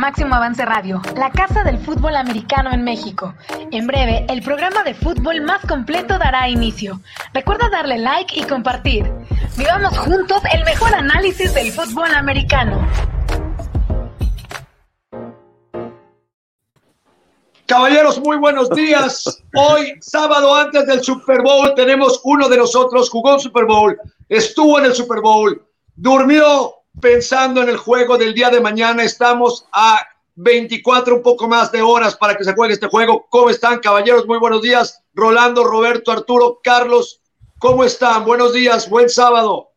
Máximo Avance Radio, la casa del fútbol americano en México. En breve, el programa de fútbol más completo dará inicio. Recuerda darle like y compartir. Vivamos juntos el mejor análisis del fútbol americano. Caballeros, muy buenos días. Hoy, sábado antes del Super Bowl, tenemos uno de nosotros, jugó un Super Bowl, estuvo en el Super Bowl, durmió pensando en el juego del día de mañana. Estamos a 24, un poco más de horas para que se juegue este juego. ¿Cómo están, caballeros? Muy buenos días. Rolando, Roberto, Arturo, Carlos, ¿cómo están? Buenos días, buen sábado.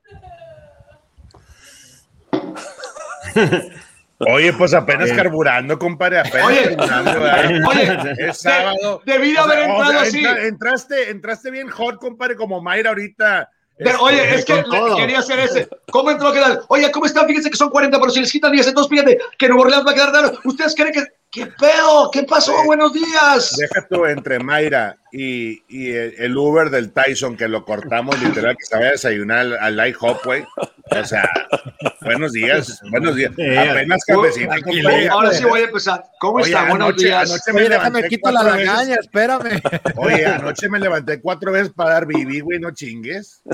Oye, pues apenas carburando, compadre. Apenas oye, carburando, oye, es sábado. De, debí haber o sea, entrado o sea, así. entra, entraste, entraste bien hot, compadre, como Mayra ahorita. Pero, oye, es que quería hacer ese. ¿Cómo entró a quedar? Oye, ¿cómo están? Fíjense que son 40, pero si les quitan 10, entonces fíjate que Nuevo Orleans va a quedar raro. ¿Ustedes creen que.? ¿Qué pedo? ¿Qué pasó? Buenos días. Deja tú entre Mayra y, y el, el, Uber del Tyson que lo cortamos literal que se vaya a desayunar al, al Light Hop, güey. O sea, buenos días, buenos días. Apenas cabecita. Ahora sí voy a empezar. ¿Cómo Oye, está? Buenos anoche, días. anoche me Oye, levanté déjame quito la cuatro veces. lagaña, espérame. Oye, anoche me levanté cuatro veces para dar bibi, güey, no chingues.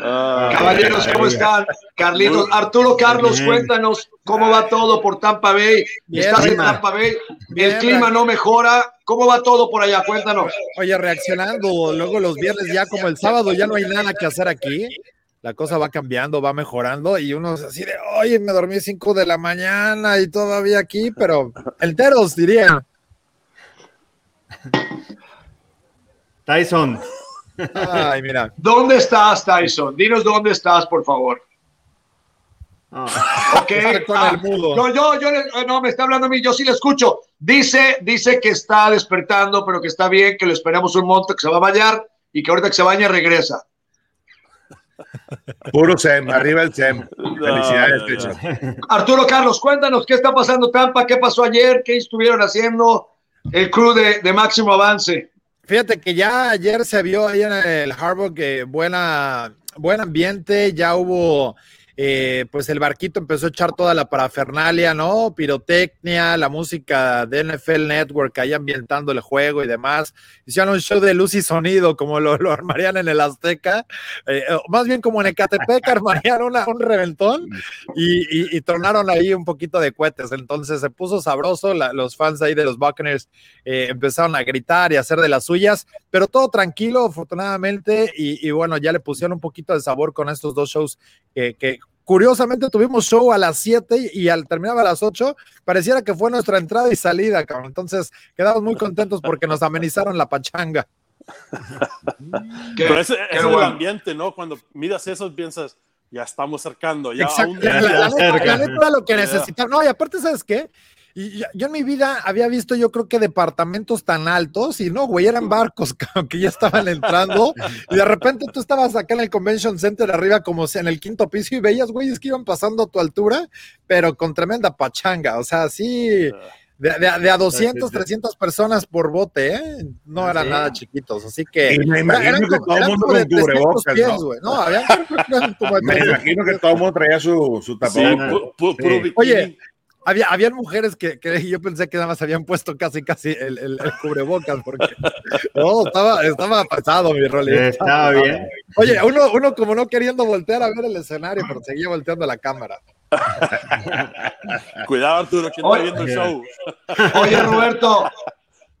Caballeros, ¿cómo están? Carlitos, Arturo Carlos, cuéntanos cómo va todo por Tampa Bay. Bien, Estás en. Tampa Bay, el clima no mejora. ¿Cómo va todo por allá? Cuéntanos. Oye, reaccionando, luego los viernes ya como el sábado ya no hay nada que hacer aquí. La cosa va cambiando, va mejorando y uno es así de, oye, me dormí 5 de la mañana y todavía aquí, pero enteros diría. Tyson. Ay, mira. ¿Dónde estás, Tyson? Dinos dónde estás, por favor. Ah, Ok. Ah, el mudo. no, yo, yo, le- no, me está hablando a mí, yo sí le escucho. Dice, dice que está despertando, pero que está bien, que lo esperamos un monto, que se va a bañar y que ahorita que se baña regresa. Puro SEM, arriba el SEM. Felicidades, Tyson. Arturo Carlos, cuéntanos qué está pasando Tampa, qué pasó ayer, qué estuvieron haciendo el crew de, de máximo avance. Fíjate que ya ayer se vio ahí en el Harbor que buena, buen ambiente, ya hubo, eh, pues el barquito empezó a echar toda la parafernalia, ¿no? Pirotecnia, la música de NFL Network ahí ambientando el juego y demás. Hicieron un show de luz y sonido como lo, lo armarían en el Azteca, eh, más bien como en Ecatepec armarían una- un reventón y, y, y tornaron ahí un poquito de cohetes. Entonces se puso sabroso, la- los fans ahí de los Buccaneers eh, empezaron a gritar y a hacer de las suyas, pero todo tranquilo, afortunadamente, y, y bueno, ya le pusieron un poquito de sabor con estos dos shows que, que curiosamente tuvimos show a las 7 y al terminar a las 8, pareciera que fue nuestra entrada y salida, cabrón. Entonces quedamos muy contentos porque nos amenizaron la pachanga. Pero ese, qué ese es el bueno. ambiente, ¿no? Cuando miras eso, piensas, ya estamos cercando, ya Exacto. aún- La, la- la neta, cerca. la neta era lo que Ya. necesitaba. No, y aparte, ¿sabes qué? Y yo, yo en mi vida había visto, yo creo que departamentos tan altos, y no, güey, eran barcos que ya estaban entrando, y de repente tú estabas acá en el Convention Center arriba, como si en el quinto piso, y veías, güeyes que iban pasando a tu altura, pero con tremenda pachanga, o sea, sí, de, de- de a 200, 300 personas por bote, ¿eh? No eran Sí. nada chiquitos, así que. Y me imagino eran que todo el eran mundo como de con cubrebocas, 300 pies, ¿no? güey. No, habían eran como de Me 300 imagino que todo el mundo traía su, Sí. bikini. Oye, había, habían mujeres que, que yo pensé que nada más habían puesto casi, casi el, el- el cubrebocas, porque no, estaba, estaba pasado mi rol. Estaba bien. Oye, uno, uno como no queriendo voltear a ver el escenario, pero seguía volteando la cámara. Cuidado, Arturo, que está viendo el show. Oye, Roberto,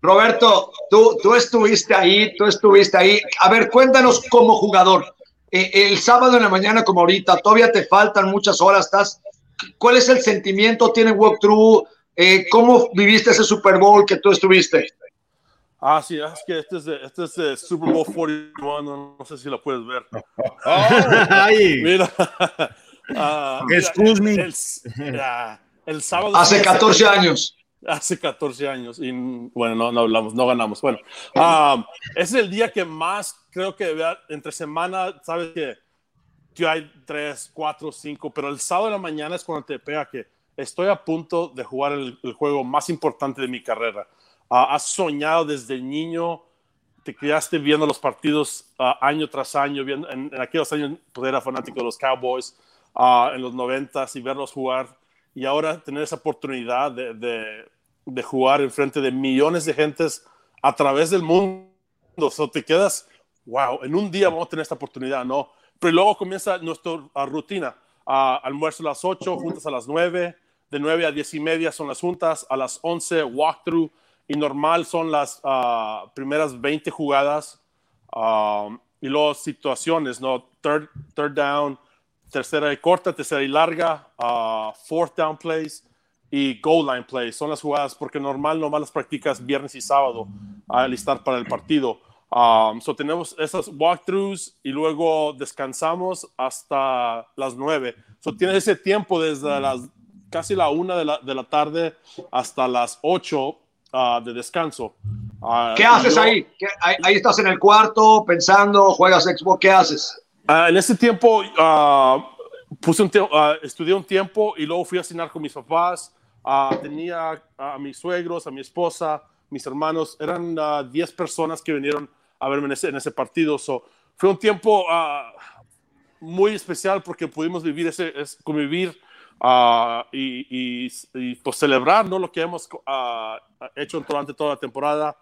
Roberto, tú, tú estuviste ahí, tú estuviste ahí. A ver, cuéntanos como jugador. Eh, el sábado en la mañana, como ahorita, todavía te faltan muchas horas. Estás, ¿Cuál es el sentimiento? ¿Tiene walkthrough? Eh, ¿Cómo viviste ese Super Bowl que tú estuviste? Ah, sí, es que este es de, este es de Super Bowl 41, no, no sé si lo puedes ver. Ay, Mira. mira, Excuse me. El, ah, el sábado. Hace 14 años. Hace 14 años y bueno, no, no hablamos, no ganamos. Bueno, ah, es el día que más creo que entre semana, sabes que, que hay 3, 4, 5, pero el sábado de la mañana es cuando te pega que estoy a punto de jugar el, el juego más importante de mi carrera. Ah, has soñado desde niño, te criaste viendo los partidos ah, año tras año, viendo, en, en aquellos años pues era fanático de los Cowboys. ah, en los noventas y verlos jugar y ahora tener esa oportunidad de, de, de jugar en frente de millones de gentes a través del mundo. So te quedas, wow, en un día vamos a tener esta oportunidad, ¿no? Pero luego comienza nuestra rutina. Almuerzo a las 8, juntas a las 9, de 9 a 10 y media son las juntas, a las 11 walkthrough y normal son las uh, primeras 20 jugadas um, y luego situaciones, ¿no? Third, third down, tercera y corta, tercera y larga, uh, fourth down plays y goal line plays. Son las jugadas porque normal nomás las practicas viernes y sábado a alistar para el partido. Um, so tenemos esas walkthroughs y luego descansamos hasta las nueve. So tienes ese tiempo desde las casi la una de la, de la tarde hasta las ocho uh, de descanso. Uh, ¿Qué haces yo- ahí? ¿Qué- ahí? ahí estás en el cuarto pensando, juegas Xbox, ¿qué haces? Ah, en ese tiempo ah, puse un ah, estudié un tiempo y luego fui a cenar con mis papás. Ah, tenía a mis suegros, a mi esposa, mis hermanos. Eran ah, 10 personas que vinieron a verme en ese, en ese partido. So, fue un tiempo ah, muy especial porque pudimos vivir ese, es- convivir ah, y, y- y, pues celebrar ¿no? lo que hemos ah, hecho durante toda la temporada.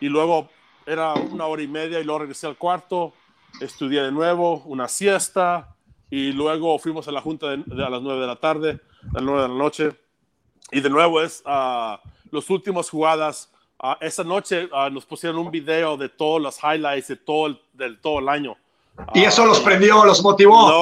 Y luego era una hora y media y luego regresé al cuarto, estudié de nuevo, una siesta y luego fuimos a la junta de, de a las nueve de la tarde, a las nueve de la noche. Y de nuevo es los últimos jugadas. Ah, esa noche ah, nos pusieron un video de todos los highlights de todo el, del todo el año. Y eso Ah, los prendió, los motivó. No,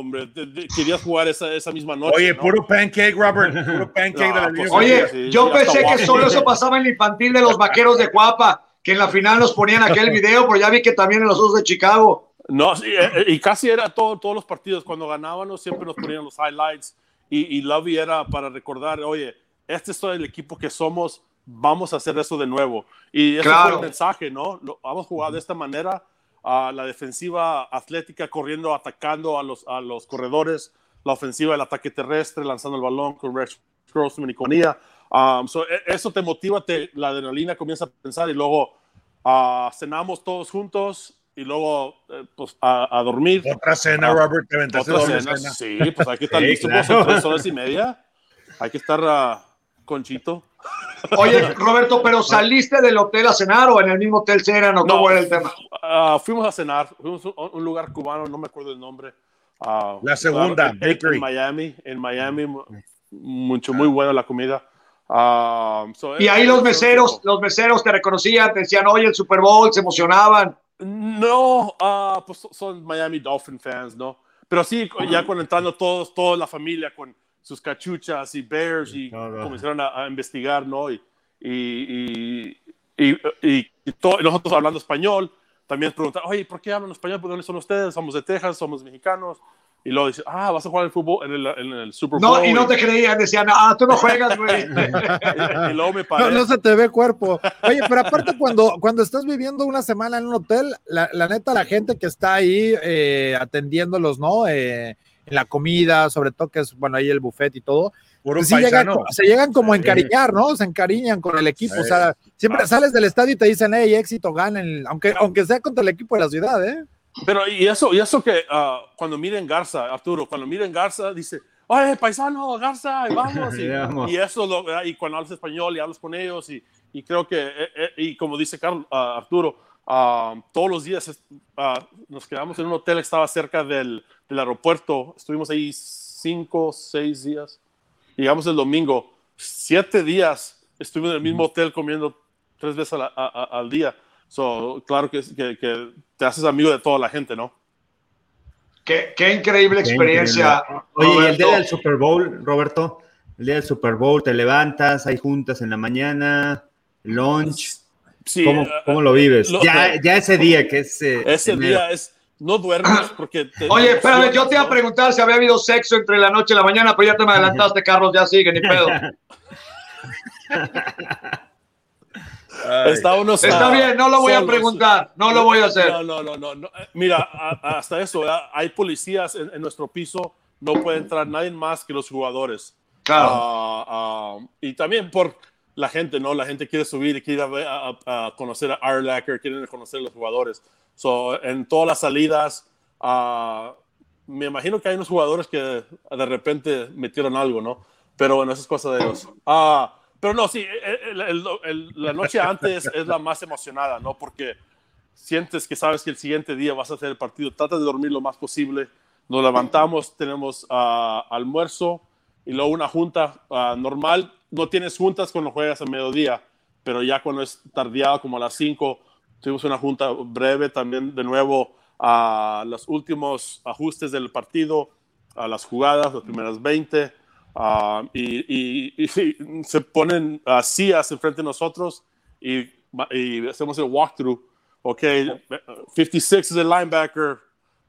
hombre, de- de- querías jugar esa, esa misma noche. Oye, ¿no? puro pancake, Robert. Puro pancake No, de la pues. Oye, sí, yo pensé que solo eso pasaba en la infantil de los vaqueros de Cuapa, que en la final nos ponían aquel video, pero ya vi que también en los dos de Chicago. No, sí, eh, eh, y casi era todo, todos los partidos. Cuando ganábamos, siempre nos ponían los highlights. Y, y Lovey era para recordar, oye, este es todo el equipo que somos, vamos a hacer eso de nuevo. Y ese fue Claro. el mensaje, ¿no? Lo, vamos a jugar de esta manera. a la defensiva atlética corriendo, atacando a los, a los corredores. La ofensiva, el ataque terrestre, lanzando el balón con Rex Grossman y Ia. Um, so, e- eso te motiva, te, la adrenalina comienza a pensar y luego ah, cenamos todos juntos y luego eh, pues, a, a dormir. Otra cena, Robert. Te aventaste Otra doble cena, cena. Sí, pues hay que estar Sí, listos claro. tres horas y media. Hay que estar ah, conchito. Oye, Roberto, ¿pero saliste del hotel a cenar o en el mismo hotel cenan o cómo era el tema? ah, fuimos a cenar, fuimos a un, lugar cubano, no me acuerdo el nombre. Ah, La segunda, en- Bakery. en Miami, en Miami, mu- mucho, muy buena la comida. Ah, so, Y ahí los meseros, los meseros te reconocían, te decían, oye, el Super Bowl, se emocionaban. No, pues so- son Miami Dolphin fans, ¿no? Pero sí, ya cuando entrando todos, toda la familia con sus cachuchas y bears y Todo. comenzaron a, a investigar, ¿no? Y, y, y, y- y- y to- nosotros hablando español, también preguntar, oye, ¿por qué hablan español? ¿Por dónde son ustedes? Somos de Texas, somos mexicanos. Y luego dice, ah, vas a jugar el fútbol en el, en el Super Bowl. No, y no te creían, decían, ah, tú no juegas, güey. y, y luego me No, paré. no se te ve cuerpo. Oye, pero aparte cuando, cuando estás viviendo una semana en un hotel, la, la neta, la gente que está ahí eh, atendiéndolos, ¿no? Eh, en la comida, sobre todo que es, bueno, ahí el buffet y todo, Puro pues sí llegan, paisano. se llegan como a Sí. encariñar, ¿no? Se encariñan con el equipo. Sí. O sea, siempre Ah. sales del estadio y te dicen, hey, éxito, ganen, aunque, aunque sea contra el equipo de la ciudad, ¿eh? Pero y eso, y eso que ah, cuando miren Garza, Arturo, cuando miren Garza, dice, oye, paisano, Garza, y vamos. Y, Vamos. y eso, lo- y cuando hablas español y hablas con ellos, y, y creo que, eh, eh, y como dice Carlos, ah, Arturo, ah, todos los días ah, nos quedamos en un hotel que estaba cerca del, del aeropuerto, estuvimos ahí cinco, seis días, llegamos el domingo, siete días estuvimos en el mismo hotel comiendo tres veces a la- a- a- al día. So, claro que, que, que te haces amigo de toda la gente, ¿no? Qué, qué increíble Qué experiencia. increíble. Oye, el día del Super Bowl, Roberto, el día del Super Bowl, te levantas, hay juntas en la mañana, lunch. Sí, ¿Cómo, eh, cómo lo vives? lo- ya, ya ese día que es. eh, ese enero. día es, no duermes porque te Oye, espérame, yo te iba a preguntar si había habido sexo entre la noche y la mañana, pero ya te me adelantaste, Carlos, ya sigue, ni pedo. Ay. Está, unos, Está bien, no lo voy a preguntar, no lo voy a hacer. No, no, no, no, no. Eh, Mira, a- hasta eso, ¿verdad? hay policías en, en nuestro piso, no puede entrar nadie más que los jugadores. Claro. Ah, ah, y también por la gente, ¿no? La gente quiere subir y quiere a, a- a conocer a Arlacker, quieren conocer a los jugadores. So, en todas las salidas, ah, me imagino que hay unos jugadores que de repente metieron algo, ¿no? Pero bueno, eso es cosa de ellos. Ah, pero no, sí, la noche antes es la más emocionada, ¿no? Porque sientes que sabes que el siguiente día vas a hacer el partido. Trata de dormir lo más posible. Nos levantamos, tenemos ah, almuerzo y luego una junta normal. No tienes juntas cuando juegas a mediodía, pero ya cuando es tardeado, como a las 5, tuvimos una junta breve también de nuevo a los últimos ajustes del partido, a las jugadas, las primeras 20, ah, y, se ponen uh, sillas enfrente de nosotros y, hacemos el walkthrough. Ok, 56 es el linebacker,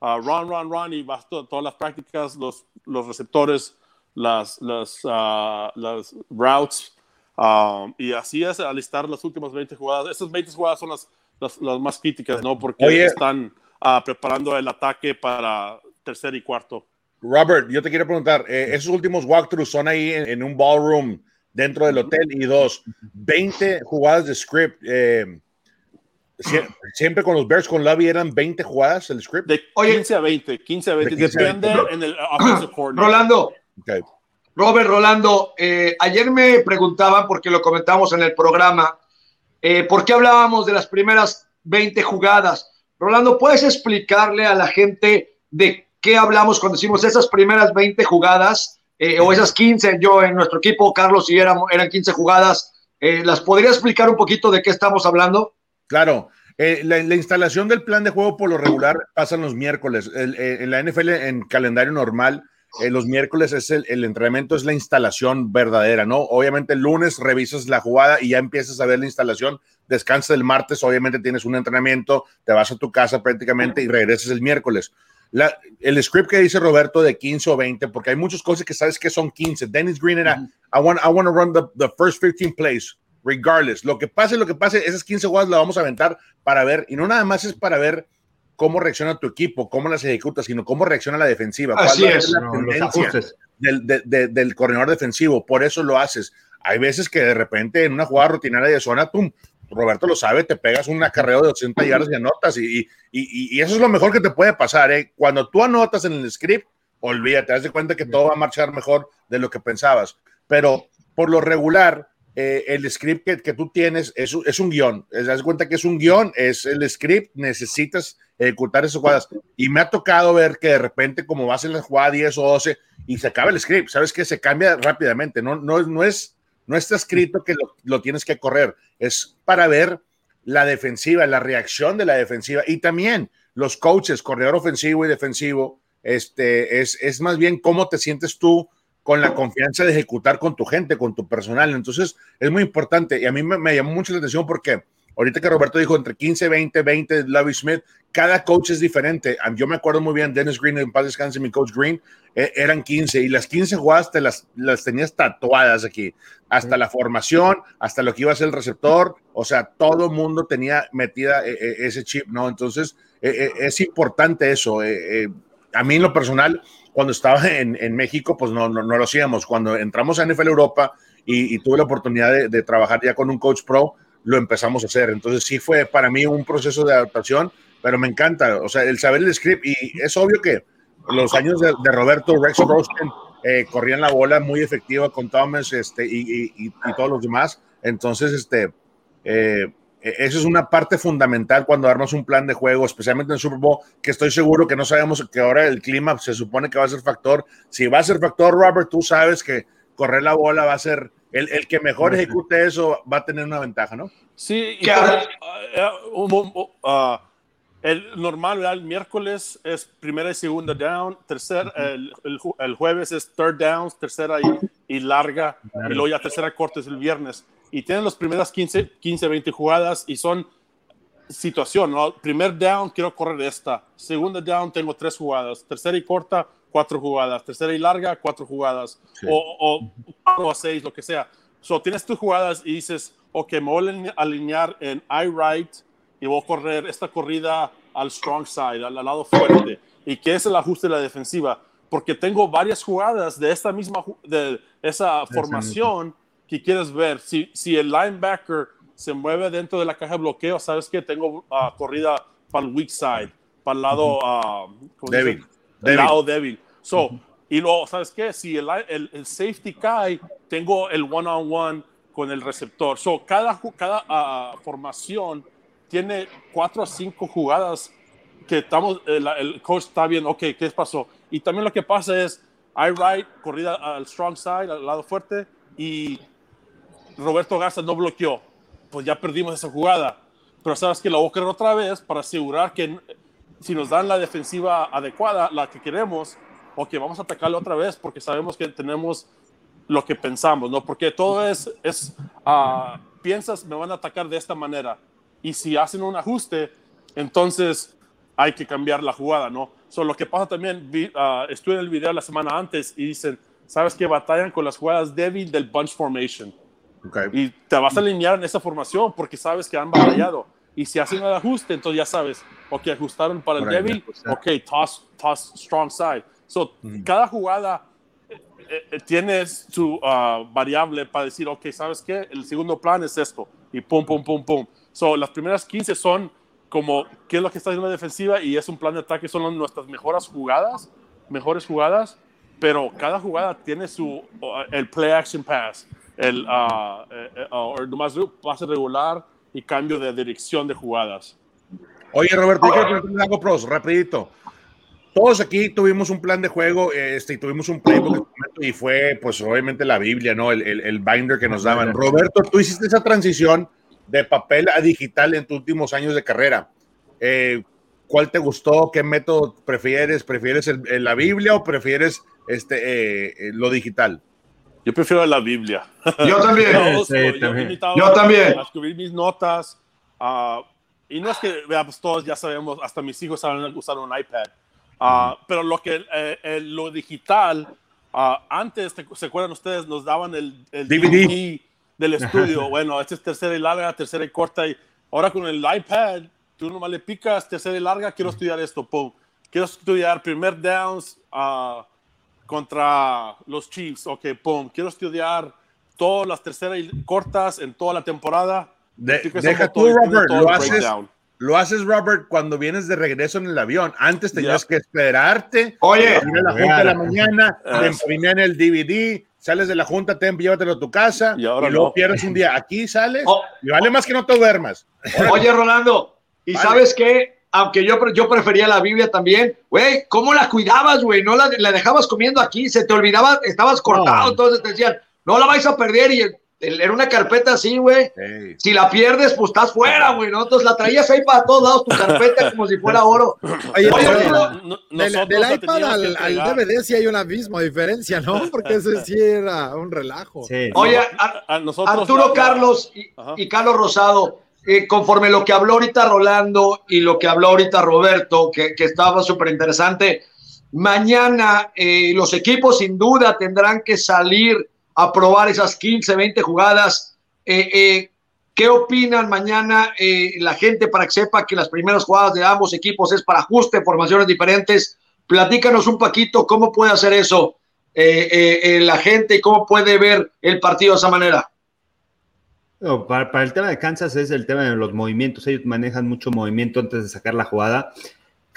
uh, run, run, run, y vas todas las prácticas, los, los receptores, las, las, uh, las routes, um, y así es alistar las últimas 20 jugadas. Esas 20 jugadas son las, las, las más críticas, ¿no? Porque están uh, preparando el ataque para tercer y cuarto. Robert, yo te quiero preguntar, eh, esos últimos walkthroughs son ahí en, un ballroom dentro del hotel y dos, 20 jugadas de script. Eh, siempre con los Bears con Lobby eran 20 jugadas el script. De 15 a 20, 15 a 20, depende en el Rolando, Robert Rolando, eh, ayer me preguntaban, porque lo comentamos en el programa, ¿por qué hablábamos de las primeras 20 jugadas? Rolando, ¿puedes explicarle a la gente de qué hablamos cuando decimos esas primeras 20 jugadas eh, o esas 15? Yo en nuestro equipo, Carlos y eran, eran 15 jugadas. Eh, ¿Las podría explicar un poquito de qué estamos hablando? Claro. Eh, la, instalación del plan de juego por lo regular pasa los miércoles. en la NFL, en calendario normal, los miércoles es el, el, entrenamiento, es la instalación verdadera, ¿no? Obviamente el lunes revisas la jugada y ya empiezas a ver la instalación, descansas el martes, obviamente tienes un entrenamiento, te vas a tu casa prácticamente y regresas el miércoles. La, el script que dice Roberto de 15 o 20, porque hay muchas cosas que sabes que son 15. Dennis Green era, I, want, I want to run the, the first 15 plays, regardless. Lo que pase, lo que pase, esas 15 jugadas las vamos a aventar para ver, y no nada más es para ver cómo reacciona tu equipo, cómo las ejecuta, sino cómo reacciona la defensiva. Así es. La del, del, corredor defensivo. Por eso lo haces. Hay veces que de repente en una jugada rutinaria de zona, pum, Roberto lo sabe, te pegas un acarreo de 80 yardas y anotas. Y, y, eso es lo mejor que te puede pasar. ¿eh? Cuando tú anotas en el script, olvídate, haz de cuenta que todo va a marchar mejor de lo que pensabas. Pero por lo regular, eh, el script que, que, tú tienes es, es un guion. Haz de cuenta que es un guion, es el script, necesitas ejecutar esas jugadas. Y me ha tocado ver que de repente, como vas en la jugada 10 o 12 y se acaba el script, sabes que se cambia rápidamente. No, no, no, es, no está escrito que lo, lo tienes que correr, es para ver la defensiva, la reacción de la defensiva y también los coaches, corredor ofensivo y defensivo, este, es, es más bien cómo te sientes tú con la confianza de ejecutar con tu gente, con tu personal. Entonces, es muy importante y a mí me, me llamó mucho la atención porque Ahorita que Roberto dijo entre 15, 20, 20, Lovey Smith, cada coach es diferente. Yo me acuerdo muy bien, Dennis Green, en paz descanse, mi coach Green, eh, eran 15 y las 15 jugadas te las, las tenías tatuadas aquí, hasta la formación, hasta lo que iba a ser el receptor, o sea, todo mundo tenía metida eh, eh, ese chip, ¿no? Entonces, es importante eso. a mí en lo personal, cuando estaba en, en México, pues no, no, no, lo hacíamos. Cuando entramos a NFL Europa y, y tuve la oportunidad de, de trabajar ya con un coach pro, lo empezamos a hacer. Entonces sí fue para mí un proceso de adaptación, pero me encanta, o sea, el saber el script y es obvio que los años de, Roberto Rex Rosten eh, corrían la bola muy efectiva con Thomas este, y, y, todos los demás. Entonces, este, eh, eso es una parte fundamental cuando armas un plan de juego, especialmente en Super Bowl, que estoy seguro que no sabemos que ahora el clima se supone que va a ser factor. Si va a ser factor, Robert, tú sabes que correr la bola va a ser el, el, que mejor ejecute eso va a tener una ventaja, ¿no? Sí, y uh, uh, el normal, el miércoles es primera y segunda down, tercer, el, el, jueves es third down, tercera y, y larga, y luego ya tercera corte es el viernes. Y tienen las primeras 15, 15, 20 jugadas y son situación, ¿no? Primer down, quiero correr esta. Segunda down, tengo tres jugadas. Tercera y corta, cuatro jugadas. Tercera y larga, cuatro jugadas. O, o a seis, lo que sea. So, tienes tus jugadas y dices, ok, me voy a alinear en I right y voy a correr esta corrida al strong side, al, lado fuerte. Y que es el ajuste de la defensiva. Porque tengo varias jugadas de esta misma, de esa formación que quieres ver. Si, si el linebacker se mueve dentro de la caja de bloqueo, sabes que tengo uh, corrida para el weak side, para el lado uh, el lado débil. So, Y luego, ¿sabes qué? Si el, el, el safety cae, tengo el one-on-one con el receptor. So, cada, cada uh, formación tiene cuatro a cinco jugadas que estamos, el, el, coach está viendo, ok, ¿qué pasó? Y también lo que pasa es, I right, corrida al strong side, al lado fuerte, y Roberto Garza no bloqueó. Pues ya perdimos esa jugada. Pero sabes que la voy a querer otra vez para asegurar que si nos dan la defensiva adecuada, la que queremos, o que vamos a atacarlo otra vez porque sabemos que tenemos lo que pensamos, ¿no? Porque todo es, es uh, piensas, me van a atacar de esta manera. Y si hacen un ajuste, entonces hay que cambiar la jugada, ¿no? So, lo que pasa también, vi, uh, estuve en el video la semana antes y dicen, ¿sabes que Batallan con las jugadas débil del bunch formation. Okay. Y te vas a alinear en esa formación porque sabes que han batallado. Y si hacen el ajuste, entonces ya sabes, ok, ajustaron para el débil, ok, toss, toss strong side. So, cada jugada eh, eh, tiene su uh, variable para decir, ok, ¿sabes qué? El segundo plan es esto. Y pum, pum, pum, pum. So, las primeras 15 son como qué es lo que está haciendo la defensiva y es un plan de ataque, son nuestras mejores jugadas, mejores jugadas, pero cada jugada tiene su, uh, el play action pass, el, uh, nomás pase regular y cambio de dirección de jugadas. Oye, Roberto, yo quiero algo, pros, rapidito. Todos aquí tuvimos un plan de juego, este, y tuvimos un playbook y fue, pues, obviamente la Biblia, ¿no? El, el, el binder que nos daban. Roberto, tú hiciste esa transición de papel a digital en tus últimos años de carrera. Eh, ¿Cuál te gustó? ¿Qué método prefieres? ¿Prefieres el, el, la Biblia o prefieres este, eh, lo digital? Yo prefiero la Biblia. Yo también. yo, sí, yo, también. yo también. A escribir mis notas. Uh, y no es que veamos todos, ya sabemos, hasta mis hijos saben usar un iPad. Uh, pero lo que eh, eh, lo digital, uh, antes, ¿se acuerdan ustedes? Nos daban el, el DVD. DVD. del estudio. bueno, este es tercera y larga, tercera y corta. Y ahora con el iPad, tú nomás le picas tercera y larga, quiero estudiar esto, pum. Quiero estudiar primer downs uh, contra los Chiefs, ok, pum. Quiero estudiar todas las terceras y cortas en toda la temporada. De, deja tú, Robert, lo haces, lo haces, Robert, cuando vienes de regreso en el avión. Antes tenías yeah. que esperarte. Oye, a la junta de la mañana, te imprimían el DVD, sales de la junta, te llévatelo a tu casa y, y luego no. pierdes un día. Aquí sales oh. y vale más que no te duermas. Oye, Rolando, ¿y vale. sabes qué? Aunque yo, yo prefería la Biblia también, güey, ¿cómo la cuidabas, güey? No la, la, dejabas comiendo aquí, se te olvidaba, estabas cortado, no. entonces te decían, no la vais a perder y era una carpeta así, güey. Hey. Si la pierdes, pues estás fuera, güey, ¿no? Entonces la traías ahí para todos lados, tu carpeta, como si fuera oro. Oye, Oye no, no, del, del iPad al, al, DVD sí hay un abismo de diferencia, ¿no? Porque ese sí era un relajo. Sí. Oye, a, a Arturo Carlos y, y, Carlos Rosado, eh, conforme lo que habló ahorita Rolando y lo que habló ahorita Roberto, que, que estaba súper interesante, mañana eh, los equipos sin duda tendrán que salir a probar esas 15, 20 jugadas. Eh, eh, ¿Qué opinan mañana eh, la gente para que sepa que las primeras jugadas de ambos equipos es para ajuste, formaciones diferentes? Platícanos un poquito cómo puede hacer eso la gente y cómo puede ver el partido de esa manera. Para, para, el tema de Kansas es el tema de los movimientos. Ellos manejan mucho movimiento antes de sacar la jugada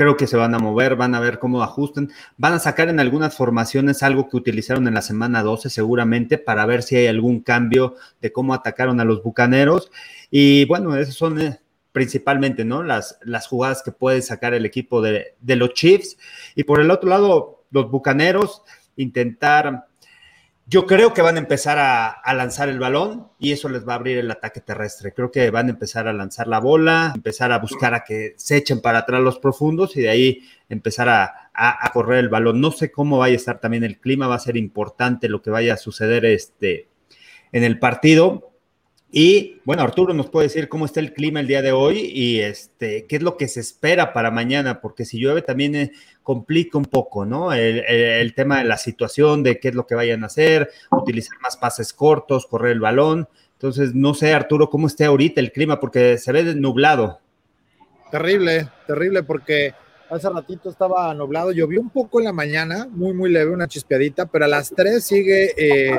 creo que se van a mover, van a ver cómo ajustan, van a sacar en algunas formaciones algo que utilizaron en la semana 12 seguramente para ver si hay algún cambio de cómo atacaron a los Bucaneros. Y bueno, esas son eh, principalmente, ¿no? Las, las jugadas que puede sacar el equipo de, de los Chiefs. Y por el otro lado, los Bucaneros intentar yo creo que van a empezar a, lanzar el balón y eso les va a abrir el ataque terrestre. Creo que van a empezar a lanzar la bola, empezar a buscar a que se echen para atrás los profundos y de ahí empezar a, a, a, correr el balón. No sé cómo vaya a estar también el clima, va a ser importante lo que vaya a suceder este, en el partido. Y bueno, Arturo nos puede decir cómo está el clima el día de hoy y este, qué es lo que se espera para mañana, porque si llueve también eh, complica un poco, ¿no? El, tema de la situación, de qué es lo que vayan a hacer, utilizar más pases cortos, correr el balón. Entonces, no sé, Arturo, cómo esté ahorita el clima, porque se ve nublado. Terrible, terrible, porque hace ratito estaba nublado, llovió un poco en la mañana, muy, muy leve, una chispeadita, pero a las 3 sigue eh,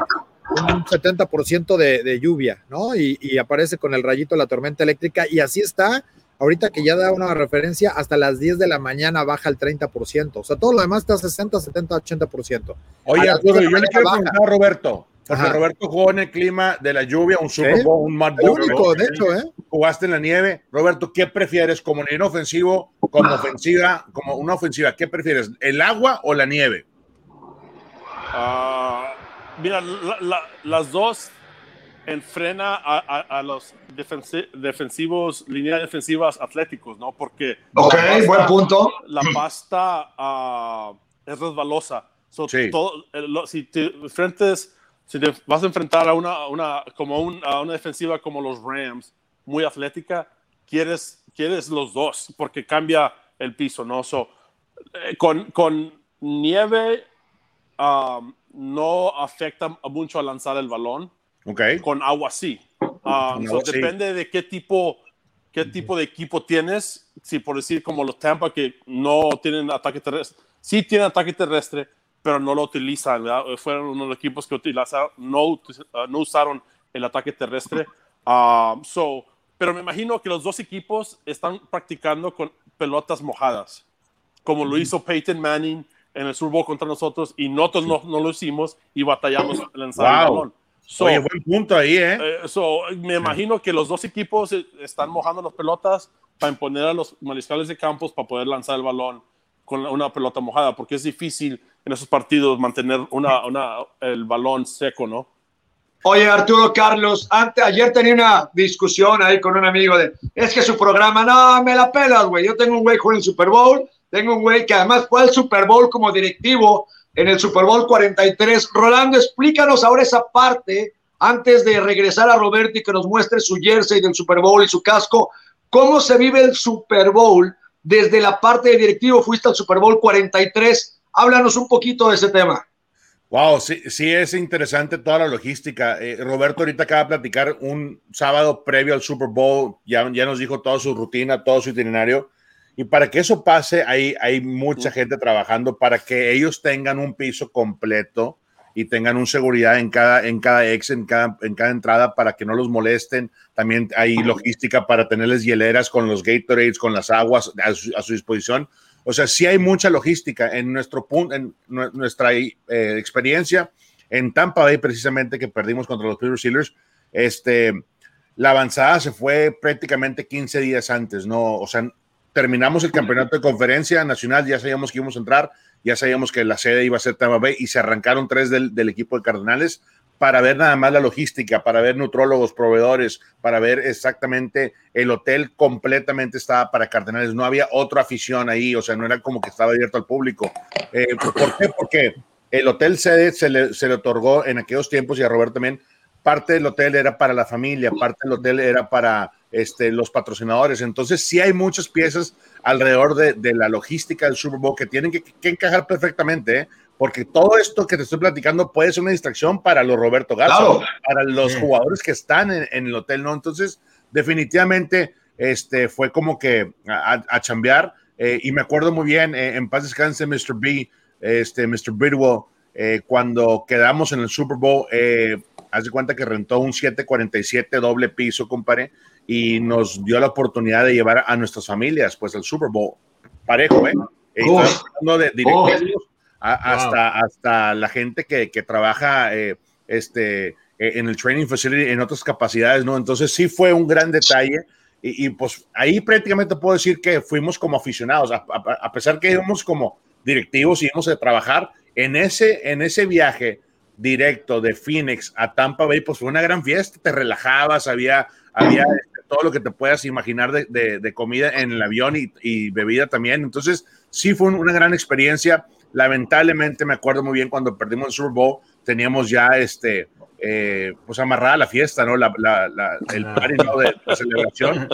un 70% de, de, lluvia, ¿no? Y, y, aparece con el rayito la tormenta eléctrica y así está ahorita que ya da una referencia, hasta las 10 de la mañana baja el 30%. O sea, todo lo demás está 60, 70, 80%. Oye, yo le quiero preguntar a Roberto, porque Roberto jugó en el clima de la lluvia, un Super Bowl, un Mud Bowl. único, de hecho, ¿eh? Jugaste en la nieve. Roberto, ¿qué prefieres como en ofensivo, como ofensiva, como una ofensiva? ¿Qué prefieres, el agua o la nieve? Ah, mira, las dos enfrena a, los defensivos, líneas defensivas atléticos, ¿no? Porque. Ok, buen punto. La pasta ah, es resbalosa. todo, si te enfrentes, si te vas a enfrentar a una, una como a una defensiva como los Rams, muy atlética, quieres, quieres los dos, porque cambia el piso, ¿no? So, eh, con, con nieve um, no afecta mucho a lanzar el balón. Okay. Con agua sí. Um, depende de qué tipo, qué tipo de equipo tienes. Si por decir como los Tampa que no tienen ataque terrestre, sí tienen ataque terrestre, pero no lo utilizan. Fueron uno de los equipos que utilizaron, no, uh, no usaron el ataque terrestre. Um, so, pero me imagino que los dos equipos están practicando con pelotas mojadas, como lo hizo Peyton Manning en el Super Bowl contra nosotros y nosotros no, no lo hicimos y batallamos lanzar el balón. Oye, buen punto ahí, ¿eh? eh me imagino que los dos equipos eh, están mojando las pelotas para imponer a los mariscales de campos para poder lanzar el balón con una pelota mojada, porque es difícil en esos partidos mantener una, una, el balón seco, ¿no? Oye, Arturo Carlos, antes, ayer tenía una discusión ahí con un amigo de, es que su programa, no, me la pelas, güey. Yo tengo un güey con el Super Bowl, tengo un güey que además fue al Super Bowl como directivo en el Super Bowl 43. Rolando, explícanos ahora esa parte antes de regresar a Roberto y que nos muestre su jersey del Super Bowl y su casco. ¿Cómo se vive el Super Bowl desde la parte de directivo? Fuiste al Super Bowl 43. Háblanos un poquito de ese tema. Wow, sí, sí es interesante toda la logística. Eh, Roberto ahorita acaba de platicar un sábado previo al Super Bowl, ya, ya nos dijo toda su rutina, todo su itinerario. Y para que eso pase, hay, hay mucha gente trabajando para que ellos tengan un piso completo y tengan un seguridad en cada, en cada ex, en cada, en cada entrada para que no los molesten. También hay logística para tenerles hieleras con los Gatorades, con las aguas a su, disposición. O sea, sí hay mucha logística en nuestro punto, en nuestra eh, experiencia en Tampa Bay, precisamente que perdimos contra los Pittsburgh Steelers. Este, la avanzada se fue prácticamente 15 días antes, ¿no? O sea, terminamos el campeonato de conferencia nacional, ya sabíamos que íbamos a entrar, ya sabíamos que la sede iba a ser Tampa Bay y se arrancaron tres del, equipo de Cardenales para ver nada más la logística, para ver nutrólogos, proveedores, para ver exactamente el hotel completamente estaba para Cardenales, no había otra afición ahí, o sea, no era como que estaba abierto al público. Eh, ¿Por qué? Porque el hotel sede se le, se le otorgó en aquellos tiempos y a Roberto también, parte del hotel era para la familia, parte del hotel era para este, los patrocinadores. Entonces, sí hay muchas piezas alrededor de, la logística del Super Bowl que tienen que, encajar perfectamente, ¿eh? porque todo esto que te estoy platicando puede ser una distracción para los Roberto Gato, para los jugadores que están en, el hotel, ¿no? Entonces, definitivamente, este, fue como que a, chambear. Eh, y me acuerdo muy bien, eh, en paz descanse, Mr. B, este, Mr. Bidwell, cuando quedamos en el Super Bowl, haz de cuenta que rentó un 747 doble piso, compadre y nos dio la oportunidad de llevar a nuestras familias pues al Super Bowl. Parejo, ¿eh? de directivos hasta, hasta la gente que, que trabaja eh, este, eh, en el training facility en otras capacidades, ¿no? Entonces sí fue un gran detalle. Y, pues ahí prácticamente puedo decir que fuimos como aficionados, a, a, pesar que íbamos como directivos y íbamos a trabajar en ese, en ese viaje directo de Phoenix a Tampa Bay, pues fue una gran fiesta, te relajabas, había, había todo lo que te puedas imaginar de, comida en el avión y, bebida también. Entonces, sí fue una gran experiencia. Lamentablemente, me acuerdo muy bien cuando perdimos el Super Bowl, teníamos ya este, eh, pues amarrada la fiesta, ¿no? La, el party de la celebración.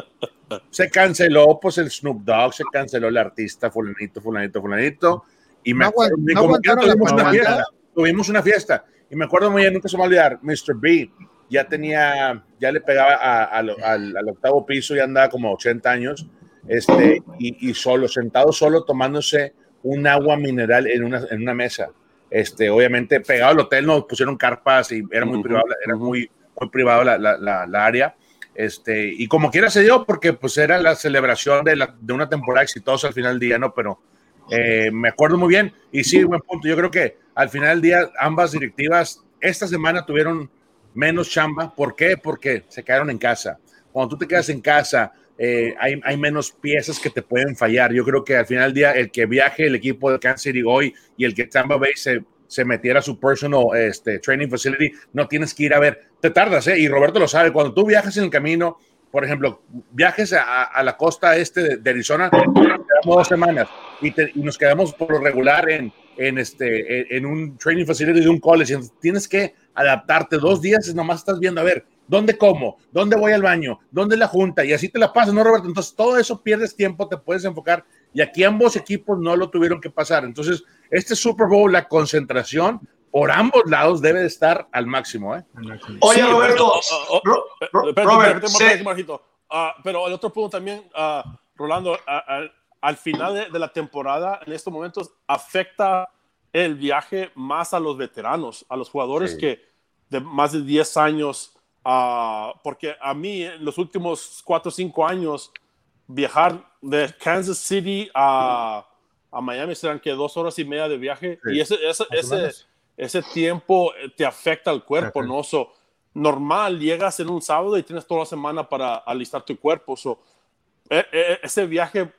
Se canceló, pues el Snoop Dogg, se canceló el artista, fulanito, fulanito, fulanito. Y me acuerdo, tuvimos, una fiesta, tuvimos una fiesta. Y me acuerdo muy bien, nunca se me va a olvidar, Mr. B ya tenía, ya le pegaba al, octavo piso, ya andaba como 80 años, este, y, solo, sentado solo, tomándose un agua mineral en una, en una mesa. Este, obviamente, pegado al hotel, nos pusieron carpas y era muy privado, era muy, muy privado la, la, la, área. Este, y como quiera se dio, porque pues era la celebración de, la, de una temporada exitosa al final del día, ¿no? Pero eh, me acuerdo muy bien. Y sí, buen punto. Yo creo que al final del día ambas directivas esta semana tuvieron menos chamba. ¿Por qué? Porque se quedaron en casa. Cuando tú te quedas en casa, eh, hay, hay, menos piezas que te pueden fallar. Yo creo que al final del día, el que viaje el equipo de Kansas City hoy y el que Tampa Bay se, se metiera a su personal este, training facility, no tienes que ir a ver. Te tardas, ¿eh? Y Roberto lo sabe. Cuando tú viajas en el camino, por ejemplo, viajes a, la costa este de, Arizona, dos semanas y, y, nos quedamos por lo regular en, en, este, en, en un training facility de un college. Entonces, tienes que adaptarte dos días, nomás estás viendo, a ver, ¿Dónde como? ¿Dónde voy al baño? ¿Dónde la junta? Y así te la pasas, ¿no, Roberto? Entonces, todo eso pierdes tiempo, te puedes enfocar. Y aquí ambos equipos no lo tuvieron que pasar. Entonces, este Super Bowl, la concentración por ambos lados debe de estar al máximo. ¿eh? Oye, sí, Roberto. Pero, Robert, uh, pero el otro punto también, uh, Rolando, uh, al final de, de, la temporada, en estos momentos, afecta el viaje más a los veteranos, a los jugadores sí. que de más de 10 años Uh, porque a mí en los últimos cuatro o cinco años viajar de Kansas City a, a Miami serán que dos horas y media de viaje sí. y ese, ese, ese, ese, tiempo te afecta al cuerpo, okay. ¿no? So, normal, llegas en un sábado y tienes toda la semana para alistar tu cuerpo. So, e, e, ese viaje,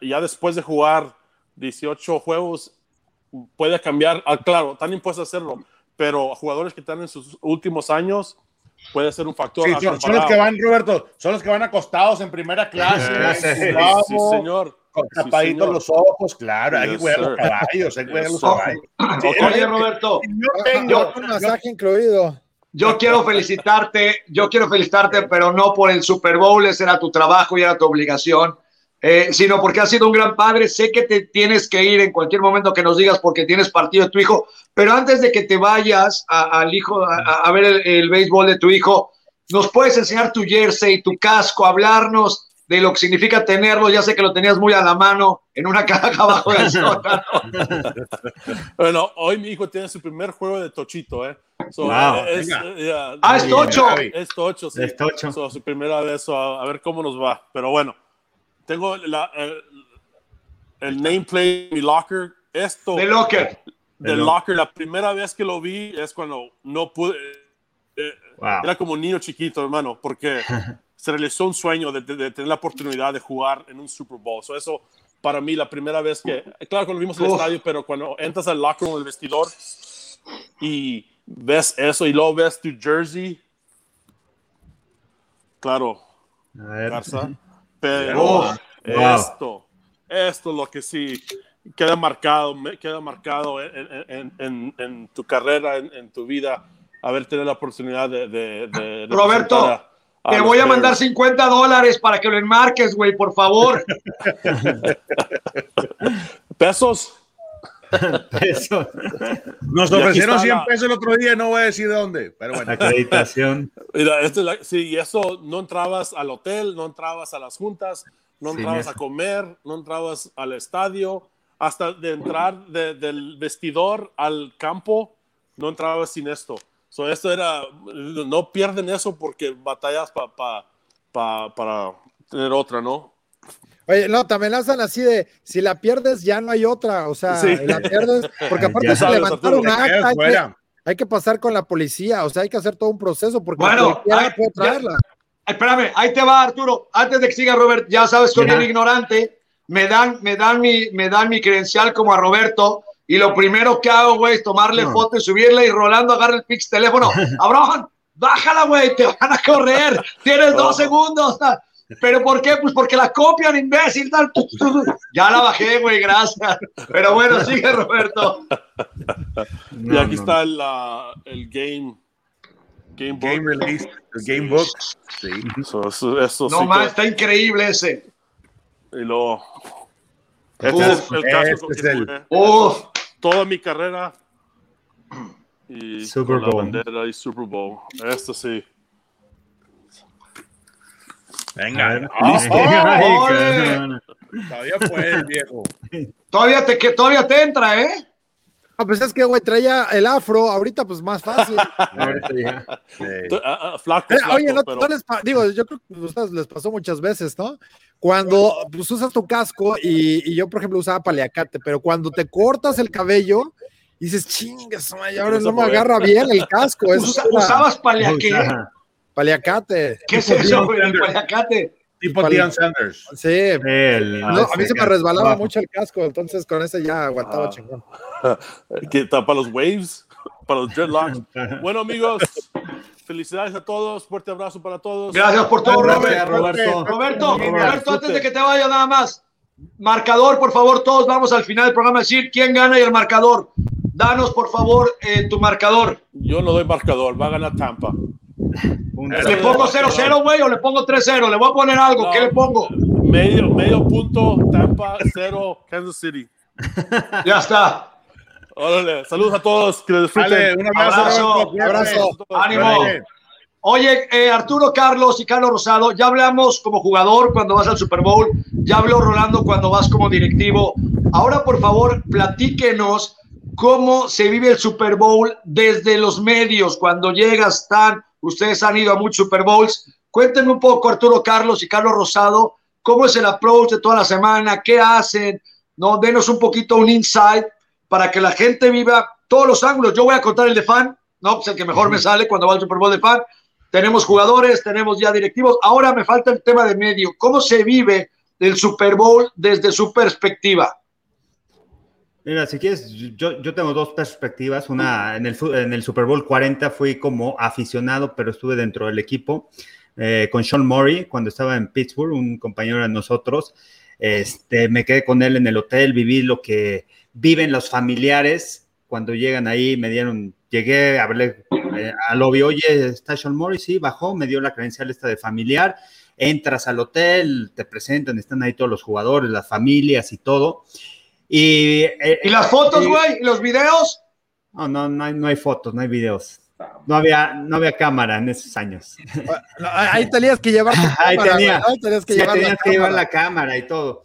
ya después de jugar 18 juegos, puede cambiar. Ah, claro, también puedes hacerlo, pero jugadores que están en sus últimos años, puede ser un factor. Sí, son, son, los que van, Roberto, son los que van acostados en primera clase. sí, sí, señor. Con tapaditos sí, los ojos, claro, hay que cuidar los caballos, hay que cuidar los caballos. Oye, Roberto, yo tengo un masaje incluido. Yo quiero felicitarte, yo quiero felicitarte, pero no por el Super Bowl, ese era tu trabajo y era tu obligación. Eh, sino porque has sido un gran padre. Sé que te tienes que ir en cualquier momento que nos digas porque tienes partido de tu hijo, pero antes de que te vayas a, al hijo a, a ver el, el, béisbol de tu hijo, nos puedes enseñar tu jersey, tu casco, hablarnos de lo que significa tenerlo. Ya sé que lo tenías muy a la mano en una caja abajo del sótano. bueno, hoy mi hijo tiene su primer juego de tochito, ¿eh? So, wow. es, yeah, ah, es tocho. Es tocho, sí. Es tocho. So, su primera vez, so, a, a ver cómo nos va. Pero bueno tengo la, el, el nameplate, mi locker, esto. De locker. De locker. La primera vez que lo vi es cuando no pude. Eh, wow. Era como un niño chiquito, hermano, porque se realizó un sueño de, de, de, tener la oportunidad de jugar en un Super Bowl. So eso, para mí, la primera vez que. Claro lo vimos el estadio, pero cuando entras al locker room, el vestidor, y ves eso, y luego ves tu jersey. Claro. A ver. Garza. Pero oh, esto, wow. esto es lo que sí queda marcado, queda marcado en, en, en, en tu carrera, en, tu vida, haber tenido la oportunidad de... de, de Roberto, a, a te voy a mandar 50 dólares para que lo enmarques, güey, por favor. ¿Pesos? Pesos. Nos ofrecieron 100 la... pesos el otro día, no voy a decir dónde, pero bueno. Acreditación. Mira, este, sí, y eso no entrabas al hotel, no entrabas a las juntas, no entrabas sí, a comer, no entrabas al estadio, hasta de entrar de, del vestidor al campo, no entrabas sin esto. So, esto era, no pierden eso porque batallas pa, pa, pa, para tener otra, ¿no? Oye, no, te amenazan así de si la pierdes ya no hay otra, o sea, sí. la pierdes, porque aparte se levantaron una acta, hay que, hay que, pasar con la policía, o sea, hay que hacer todo un proceso porque bueno, la hay, puede traerla. Ya, espérame, ahí te va Arturo, antes de que siga Robert, ya sabes que soy bien ignorante, me dan, me dan mi, me dan mi credencial como a Roberto, y lo primero que hago, güey, es tomarle no. foto y subirla, y Rolando agarra el pix teléfono, Abraham, bájala, güey, te van a correr, tienes dos segundos, ¿Pero por qué? Pues porque la copian, imbécil. Tal. Ya la bajé, güey, gracias. Pero bueno, sigue, Roberto. No, y aquí no. está el, uh, el game. Game, book. game release, el game book. Sí. So, eso, eso no sí más, que... está increíble ese. Y luego. Este Uf, es el caso este es el... Uf. Toda mi carrera. Y Super con Bowl. la bandera y Super Bowl. Esto sí. Venga. Todavía puede, viejo. Todavía te, que, todavía te entra, ¿eh? Ah, pues es que, güey, traía el afro, ahorita pues más fácil. Ahorita ya. Flaco, Eh, flaco, Oye, no, pero- no les digo, yo creo que a ustedes les pasó muchas veces, ¿no? Cuando pues, usas tu casco y, y yo, por ejemplo, usaba paliacate, pero cuando te cortas el cabello, dices, chingas, ahora no me agarra bien el casco. Eso Usa- ¿Usabas paliaqué? Paliacate. ¿Qué es eso, güey? El paliacate. Tipo. Deion Sanders. Sí. el- No, a mí se me resbalaba mucho el casco, entonces con ese ya aguantaba Ah. chingón. está para los waves, para los dreadlocks. Bueno, amigos, felicidades a todos. Fuerte abrazo para todos. Gracias por todo, Gracias, Robert. Roberto. Roberto, Robert, Roberto, antes de que te vaya nada más, marcador, por favor, todos vamos al final del programa a decir quién gana y el marcador. Danos, por favor, eh, tu marcador. Yo no doy marcador, va a ganar Tampa. ¿Le pongo 0-0, güey, o le pongo 3-0? Le voy a poner algo. No. ¿Qué le pongo? Medio, medio punto, Tampa, cero, Kansas City. Ya está. Órale, saludos a todos, que disfruten. Dale, un abrazo. Abrazo. Ánimo. Oye, eh, Arturo Carlos y Carlos Rosado, ya hablamos como jugador cuando vas al Super Bowl, ya habló Rolando cuando vas como directivo. Ahora, por favor, platíquenos cómo se vive el Super Bowl desde los medios, cuando llegas, están, ustedes han ido a muchos Super Bowls. Cuéntenme un poco, Arturo Carlos y Carlos Rosado, cómo es el approach de toda la semana, qué hacen, no, denos un poquito un insight para que la gente viva todos los ángulos. Yo voy a contar el de fan, no, pues el que mejor me sale cuando va al Super Bowl de fan. Tenemos jugadores, tenemos ya directivos. Ahora me falta el tema de medio. ¿Cómo se vive el Super Bowl desde su perspectiva? Mira, si quieres, yo, yo tengo dos perspectivas. Una, en el, en el Super Bowl 40 fui como aficionado, pero estuve dentro del equipo eh, con Sean Murray cuando estaba en Pittsburgh, un compañero de nosotros. Este, me quedé con él en el hotel, viví lo que viven los familiares cuando llegan ahí. Me dieron, llegué, hablé eh, al lobby, oye, ¿está Sean Murray? Sí, bajó, me dio la credencial esta de familiar. Entras al hotel, te presentan, están ahí todos los jugadores, las familias y todo. Y, eh, ¿Y las fotos, güey? ¿Y los videos? No, no, no hay, no hay fotos, no hay videos. No había, no había cámara en esos años. No, Ahí tenías que llevar tu Ahí tenía. tenías que Sí, llevar la tenías que llevar cámara. la cámara y todo.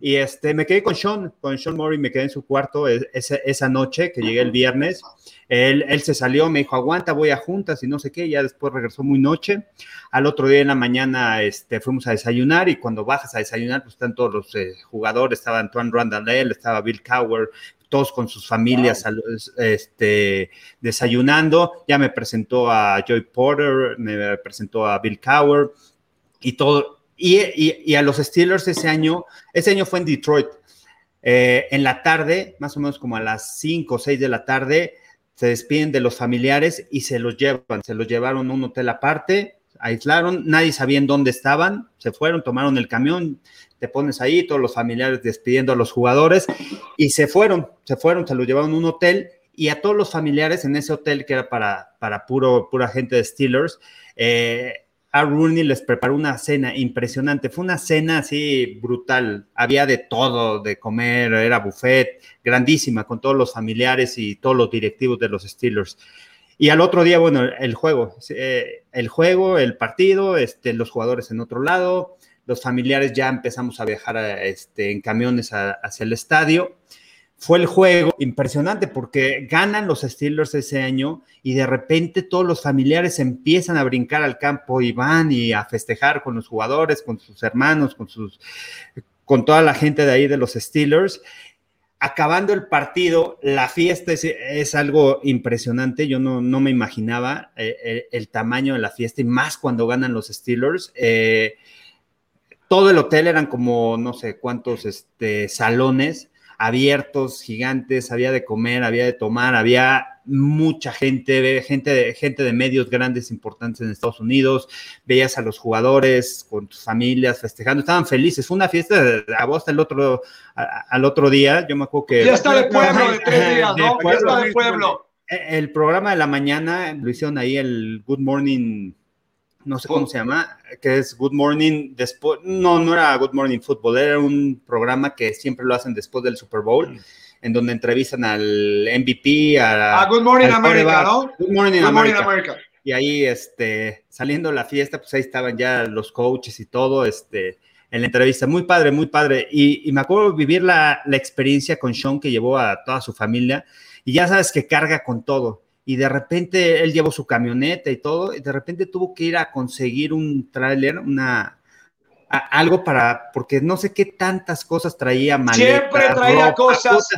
Y este, me quedé con Sean, con Sean Murray, me quedé en su cuarto es- esa, noche que llegué el viernes. Él, él se salió, me dijo, aguanta, voy a juntas y no sé qué, ya después regresó muy noche. Al otro día en la mañana este, fuimos a desayunar y cuando bajas a desayunar, pues están todos los eh, jugadores, estaba Antoine Randall, estaba Bill Cowher, todos con sus familias este, desayunando. Ya me presentó a Joy Porter, me presentó a Bill Cowher y todo. Y, a los Steelers ese año, ese año fue en Detroit. Eh, en la tarde, más o menos como a las 5 o 6 de la tarde, se despiden de los familiares y se los llevan. Se los llevaron a un hotel aparte, aislaron, nadie sabía en dónde estaban, se fueron, tomaron el camión, te pones ahí, todos los familiares despidiendo a los jugadores y se fueron, se fueron, se los llevaron a un hotel y a todos los familiares en ese hotel que era para, para puro, pura gente de Steelers, eh, a Rooney les preparó una cena impresionante. Fue una cena así brutal. Había de todo, de comer, era buffet, grandísima, con todos los familiares y todos los directivos de los Steelers. Y al otro día, bueno, el juego, eh, el juego, el partido, este, los jugadores en otro lado, los familiares ya empezamos a viajar a, este, en camiones hacia el estadio. Fue el juego impresionante porque ganan los Steelers ese año y de repente todos los familiares empiezan a brincar al campo y van y a festejar con los jugadores, con sus hermanos, con sus con toda la gente de ahí de los Steelers. Acabando el partido, la fiesta es, algo impresionante. Yo no, no me imaginaba eh, el, el, tamaño de la fiesta y más cuando ganan los Steelers. Eh, todo el hotel eran como no sé cuántos este, salones abiertos, gigantes, había de comer, había de tomar, había mucha gente, gente de, gente de medios grandes importantes en Estados Unidos, veías a los jugadores con sus familias festejando, estaban felices, fue una fiesta a vos el otro, a, al otro día, yo me acuerdo que... Ya está de pueblo de tres días, ¿no? Ya está de pueblo. El programa de la mañana lo hicieron ahí el Good Morning no sé cómo se llama, que es Good Morning después, no, no era Good Morning Football, era un programa que siempre lo hacen después del Super Bowl, mm. en donde entrevistan al MVP, a, ah, Good Morning America, ¿no? Good Morning, Good America. Morning America. Y ahí, este, saliendo la fiesta, pues ahí estaban ya los coaches y todo, este, en la entrevista, muy padre, muy padre, y, y me acuerdo vivir la, la experiencia con Sean que llevó a toda su familia, y ya sabes que carga con todo. Y de repente él llevó su camioneta y todo, y de repente tuvo que ir a conseguir un tráiler, una, algo para, porque no sé qué tantas cosas traía Siempre traía cosas.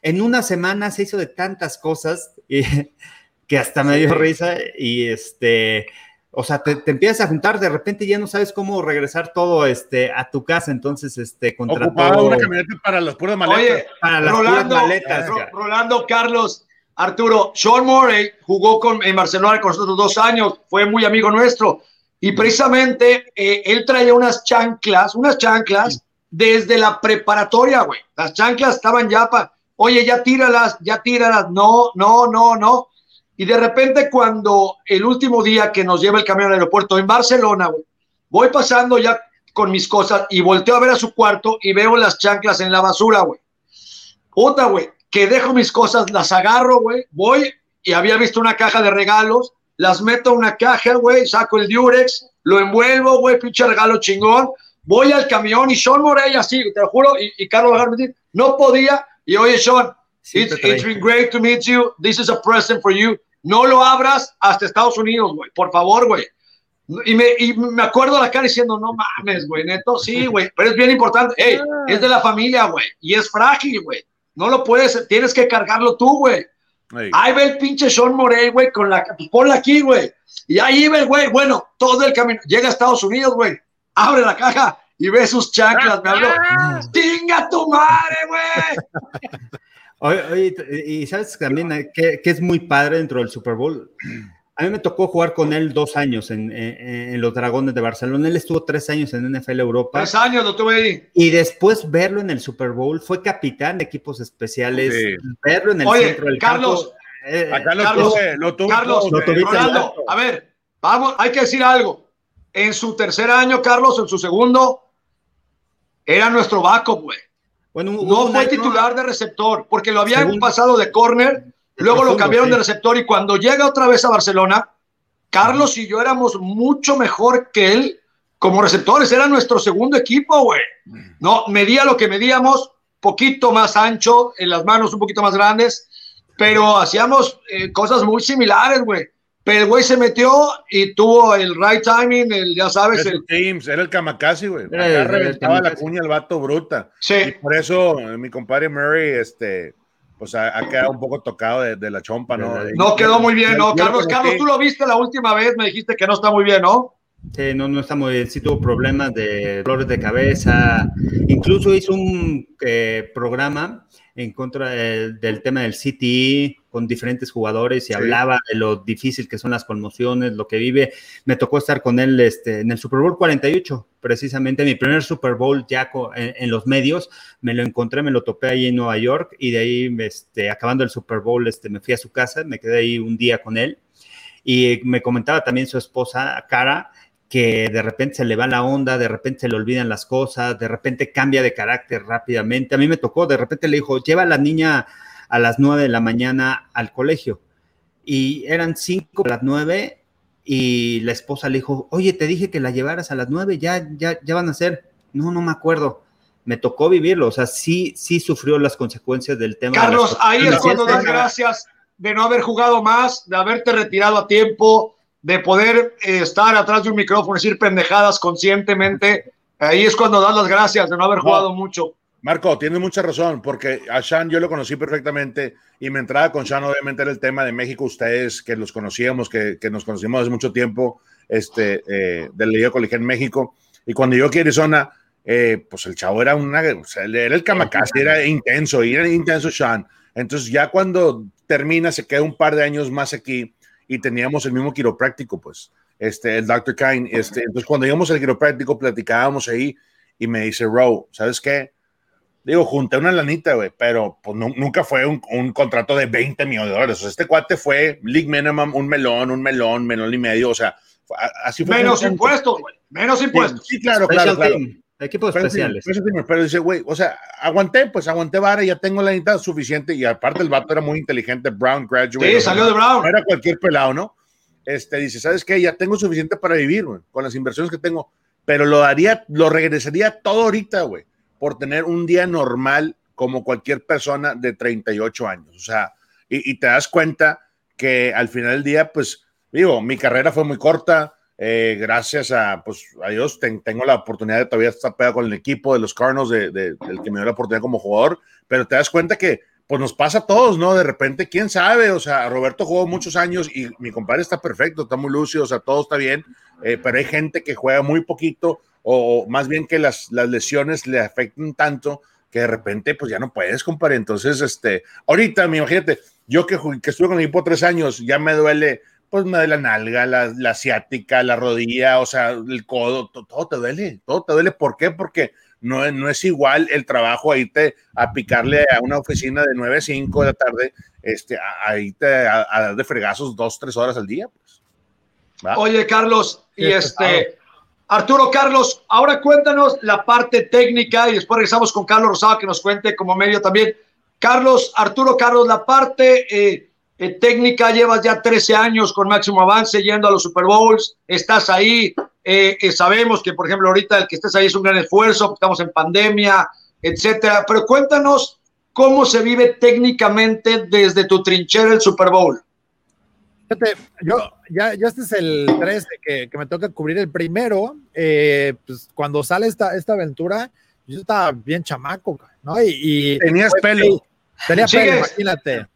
En una semana se hizo de tantas cosas que hasta me dio risa y este, o sea, te, empiezas a juntar, de repente ya no sabes cómo regresar todo este, a tu casa, entonces este, contrató... una camioneta para las puras maletas. Oye, para las Rolando, maletas. Rolando, Carlos, Arturo, Sean Morey jugó con, en Barcelona con nosotros dos años, fue muy amigo nuestro, y precisamente eh, él traía unas chanclas, unas chanclas desde la preparatoria, güey. Las chanclas estaban ya para, oye, ya tíralas, ya tíralas, no, no, no, no. Y de repente cuando el último día que nos lleva el camión al aeropuerto en Barcelona, güey, voy pasando ya con mis cosas y volteo a ver a su cuarto y veo las chanclas en la basura, güey. Puta, güey, que dejo mis cosas, las agarro, güey, voy y había visto una caja de regalos, las meto en una caja, güey, saco el Durex, lo envuelvo, güey, pinche regalo chingón, voy al camión y Sean Morey así, te lo juro, y, Carlos no podía, y oye, Sean, it's, it's been great to meet you, this is a present for you, no lo abras hasta Estados Unidos, güey. Por favor, güey. Y me, y me acuerdo la cara diciendo, no mames, güey, neto, sí, güey, pero es bien importante. Ey, ah. es de la familia, güey, y es frágil, güey. No lo puedes, tienes que cargarlo tú, güey. Ahí ve el pinche Sean Morey, güey, con la, pues ponla aquí, güey. Y ahí ve, güey, bueno, todo el camino, llega a Estados Unidos, güey, abre la caja y ve sus chanclas, me habló. ¡Tinga tu madre, güey! Oye, y sabes también eh, que, es muy padre dentro del Super Bowl. A mí me tocó jugar con él dos años en, los Dragones de Barcelona. Él estuvo tres años en NFL Europa. Tres años lo tuve ahí. Y después verlo en el Super Bowl, fue capitán de equipos especiales. Verlo en el centro del Carlos, campo. Eh, lo Carlos, tuve, lo tuve. Carlos, lo a ver, vamos, hay que decir algo. En su tercer año, Carlos, en su segundo, era nuestro backup, güey no fue titular de receptor, porque lo habían pasado de corner, luego lo cambiaron de receptor y cuando llega otra vez a Barcelona, Carlos y yo éramos mucho mejor que él como receptores, era nuestro segundo equipo, güey. No, medía lo que medíamos, poquito más ancho, en las manos un poquito más grandes, pero hacíamos eh, cosas muy similares, güey. Pero el güey se metió y tuvo el right timing, el, ya sabes. El, James, era el Kamakazi, güey. Acá reventaba la cuña el vato bruta. Sí. Y por eso eh, mi compadre Murray, este, pues ha, quedado un poco tocado de, la chompa, ¿no? No quedó muy bien, ¿no? Carlos, Carlos, tú lo viste la última vez, me dijiste que no está muy bien, ¿no? Sí, no, no está muy bien. Sí tuvo problemas de dolores de cabeza. Incluso hizo un eh, programa en contra del, tema del CTE con diferentes jugadores y hablaba de lo difícil que son las conmociones, lo que vive. Me tocó estar con él este, en el Super Bowl 48, precisamente mi primer Super Bowl ya en, los medios. Me lo encontré, me lo topé ahí en Nueva York y de ahí, este, acabando el Super Bowl, este, me fui a su casa, me quedé ahí un día con él. Y me comentaba también su esposa, Cara, que de repente se le va la onda, de repente se le olvidan las cosas, de repente cambia de carácter rápidamente. A mí me tocó, de repente le dijo, lleva a la niña a las nueve de la mañana al colegio. Y eran cinco a las nueve y la esposa le dijo, oye, te dije que la llevaras a las nueve, ya, ya, ya van a ser. No, no me acuerdo. Me tocó vivirlo, o sea, sí, sí sufrió las consecuencias del tema. Carlos, ahí es cuando das gracias de no haber jugado más, de haberte retirado a tiempo, de poder eh, estar atrás de un micrófono, decir pendejadas conscientemente, ahí es cuando das las gracias de no haber jugado mucho. Marco, tienes mucha razón, porque a Sean yo lo conocí perfectamente y mi entrada con Sean obviamente era el tema de México, ustedes que los conocíamos, que, que nos conocimos hace mucho tiempo, este, eh, del Liga Colegial en México, y cuando yo a Arizona, eh, pues el chavo era una, o sea, era el kamikaze, era intenso, y era intenso Sean. Entonces ya cuando termina, se queda un par de años más aquí, y teníamos el mismo quiropráctico, pues, este, el Dr. Kine. Este, entonces, cuando íbamos al quiropráctico, platicábamos ahí y me dice, Row, ¿sabes qué? Digo, junté una lanita, güey, pero pues, nunca fue un, un, contrato de 20 millones de dólares. O sea, este cuate fue league minimum, un melón, un melón, melón y medio. O sea, así fue. Menos impuestos, güey. Menos impuestos. Sí, claro, claro, claro. Equipos especiales. Pero, dice, güey, o sea, aguanté, pues aguanté vara, ya tengo la mitad suficiente. Y aparte, el vato era muy inteligente, Brown graduate. Sí, salió de Brown. No era cualquier pelado, ¿no? Este dice, ¿sabes qué? Ya tengo suficiente para vivir, güey, con las inversiones que tengo. Pero lo daría, lo regresaría todo ahorita, güey, por tener un día normal como cualquier persona de 38 años. O sea, y, te das cuenta que al final del día, pues, digo, mi carrera fue muy corta, eh, gracias a, pues, a Dios, tengo la oportunidad de todavía estar pegado con el equipo de los Cardinals, de, del que me dio la oportunidad como jugador, pero te das cuenta que, pues, nos pasa a todos, ¿no? De repente, quién sabe, o sea, Roberto jugó muchos años y mi compadre está perfecto, está muy lúcido, o sea, todo está bien, eh, pero hay gente que juega muy poquito, o, más bien que las, las lesiones le afecten tanto que de repente pues ya no puedes, compadre. Entonces, este, ahorita, imagínate, yo que, que estuve con el equipo tres años, ya me duele, pues me duele la nalga, la, la asiática, la rodilla, o sea, el codo, todo, te duele, todo te duele. ¿Por qué? Porque no, no es igual el trabajo a irte a picarle a una oficina de 9 a 5 de la tarde, este, a, irte a, dar de fregazos dos, tres horas al día. Pues. Oye, Carlos, y este, Arturo Carlos, ahora cuéntanos la parte técnica y después regresamos con Carlos Rosado que nos cuente como medio también. Carlos, Arturo Carlos, la parte eh, eh, técnica, llevas ya 13 años con máximo avance yendo a los Super Bowls, estás ahí, eh, sabemos que por ejemplo ahorita el que estés ahí es un gran esfuerzo, estamos en pandemia, etcétera, pero cuéntanos cómo se vive técnicamente desde tu trinchera el Super Bowl. Fíjate, yo, ya, ya este es el 13 que, que me toca cubrir el primero. Eh, pues cuando sale esta, esta aventura, yo estaba bien chamaco, ¿no? Y, tenías pelo. Tenía pelo, imagínate.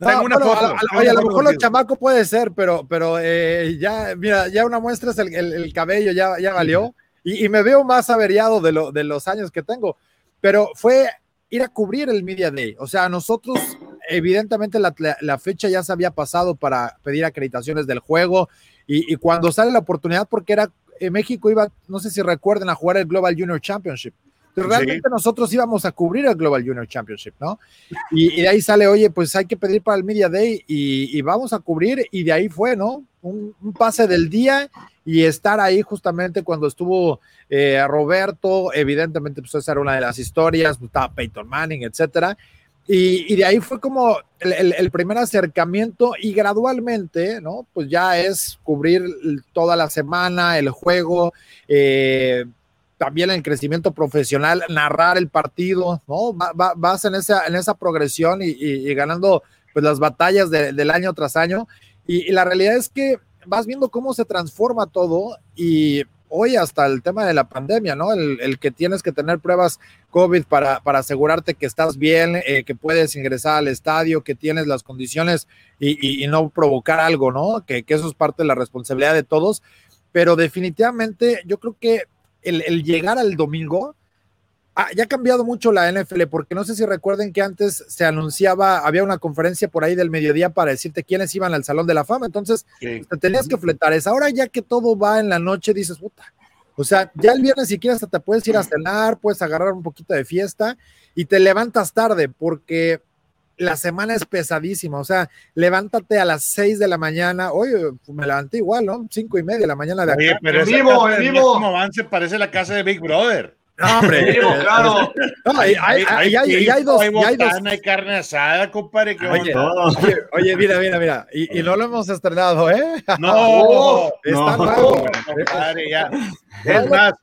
Una foto, a, oye, a lo mejor lo chamaco puede ser, pero, pero eh, ya, mira, ya una muestra es el, el, cabello, ya, ya valió. Y, y, me veo más averiado de, lo, de los años que tengo. Pero fue ir a cubrir el Media Day. O sea, nosotros evidentemente la, fecha ya se había pasado para pedir acreditaciones del juego y, cuando sale la oportunidad, porque era en México iba, no sé si recuerden, a jugar el Global Junior Championship. Pero realmente nosotros íbamos a cubrir el Global Junior Championship, ¿no? Y, de ahí sale, oye, pues hay que pedir para el Media Day y, vamos a cubrir y de ahí fue, ¿no? Un, pase del día y estar ahí justamente cuando estuvo eh, Roberto, evidentemente pues esa era una de las historias, pues, estaba Peyton Manning, etcétera, y, de ahí fue como el, primer acercamiento y gradualmente, ¿no? Pues ya es cubrir toda la semana, el juego, eh, también el crecimiento profesional, narrar el partido, ¿no? vas en esa, en esa progresión y, ganando pues las batallas del año tras año. y la realidad es que vas viendo cómo se transforma todo y hoy hasta el tema de la pandemia, ¿no? El, que tienes que tener pruebas COVID para, para asegurarte que estás bien, eh, que puedes ingresar al estadio, que tienes las condiciones y, no provocar algo, ¿no? Que, eso es parte de la responsabilidad de todos. Pero definitivamente yo creo que el, el llegar al domingo, Ah, ya ha cambiado mucho la NFL, porque no sé si recuerden que antes se anunciaba, había una conferencia por ahí del mediodía para decirte quiénes iban al Salón de la Fama, entonces te tenías que fletar. Esa. Ahora ya que todo va en la noche, dices, puta, o sea, ya el viernes si quieres hasta te puedes ir a cenar, puedes agarrar un poquito de fiesta y te levantas tarde porque la semana es pesadísima, o sea, levántate a las seis de la mañana, oye, me levanté igual, ¿no? Cinco y media de la mañana de acá. pero en vivo, en vivo. avance parece la casa de Big Brother. No, hombre, claro. hay, hay, hay, hay, dos. Hay, hay carne asada, compadre. Oye, oye, oye, mira, mira, mira. Y, y, no lo hemos estrenado, ¿eh? No, está no, compadre, ya. Es más,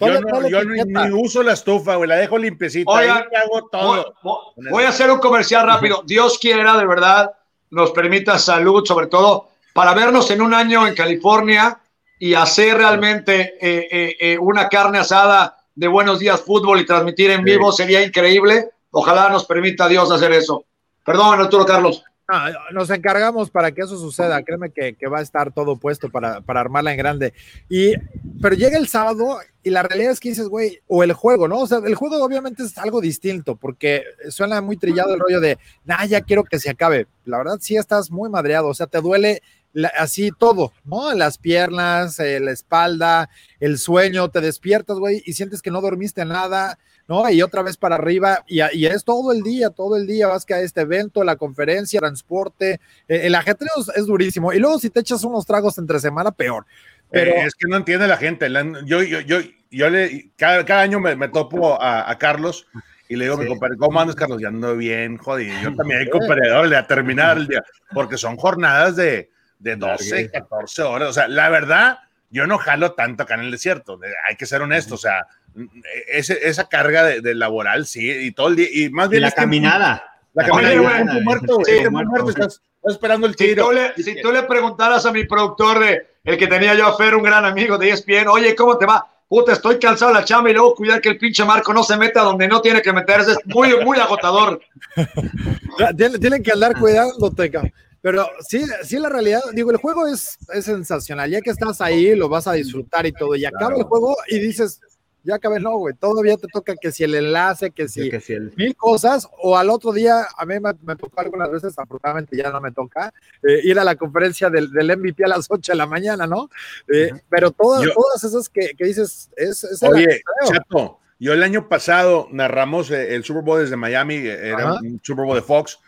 yo, no, yo ni, ni, uso la estufa, güey, la dejo limpiecita. Oigan, hago todo. Voy, voy, a hacer un comercial rápido. Dios quiera, de verdad, nos permita salud, sobre todo, para vernos en un año en California y hacer realmente eh, eh, eh, una carne asada de Buenos Días Fútbol y transmitir en vivo sería increíble. Ojalá nos permita Dios hacer eso. Perdón, Arturo Carlos. Nos encargamos para que eso suceda. Créeme que, va a estar todo puesto para, armarla en grande. Y, pero llega el sábado y la realidad es que dices, güey, o el juego, ¿no? O sea, el juego obviamente es algo distinto porque suena muy trillado el rollo de, nah, ya quiero que se acabe. La verdad, sí estás muy madreado. O sea, te duele así todo, ¿no? Las piernas, eh, la espalda, el sueño, te despiertas, güey, y sientes que no dormiste nada, ¿no? Y otra vez para arriba, y, y es todo el día, todo el día, vas que a este evento, la conferencia, transporte, eh, el ajetreo es, durísimo, y luego si te echas unos tragos entre semana, peor. Pero eh, es que no entiende la gente, yo, yo, yo, yo le, cada, cada año me, me topo a, a Carlos, y le digo, mi compadre, ¿cómo andas, Carlos? Ya ando bien, jodido. Yo también, compadre, a terminar el día, porque son jornadas de, de 12, 14 horas. O sea, la verdad, yo no jalo tanto acá en el desierto. Hay que ser honesto. O sea, ese, esa carga de, laboral, sí, y todo el día. Y más bien. la caminada. La güey, muerto, güey, sí, muerto. muerto, estás, estás esperando el Si tiro. tú, le, si tú le preguntaras a mi productor de el que tenía yo a Fer, un gran amigo de ESPN, oye, ¿cómo te va? Puta, estoy cansado de la chamba y luego cuidar que el pinche Marco no se meta donde no tiene que meterse. Es muy, muy agotador. Tienen, tienen que andar cuidándote, cabrón. Pero sí, sí, la realidad, digo, el juego es, es sensacional. Ya que estás ahí, lo vas a disfrutar y todo. Y acaba el juego y dices, ya acabé, no, güey. Todavía te toca que si el enlace, que si Que si el- mil cosas. O al otro día, a mí me, me tocó algunas veces, afortunadamente ya no me toca, eh, ir a la conferencia del, del MVP a las 8 de la mañana, ¿no? Eh, pero todas, Yo- todas esas que, que dices, es, es el Oye. Chato, yo el año pasado narramos eh, el Super Bowl desde Miami, era Ajá. un Super Bowl de Fox.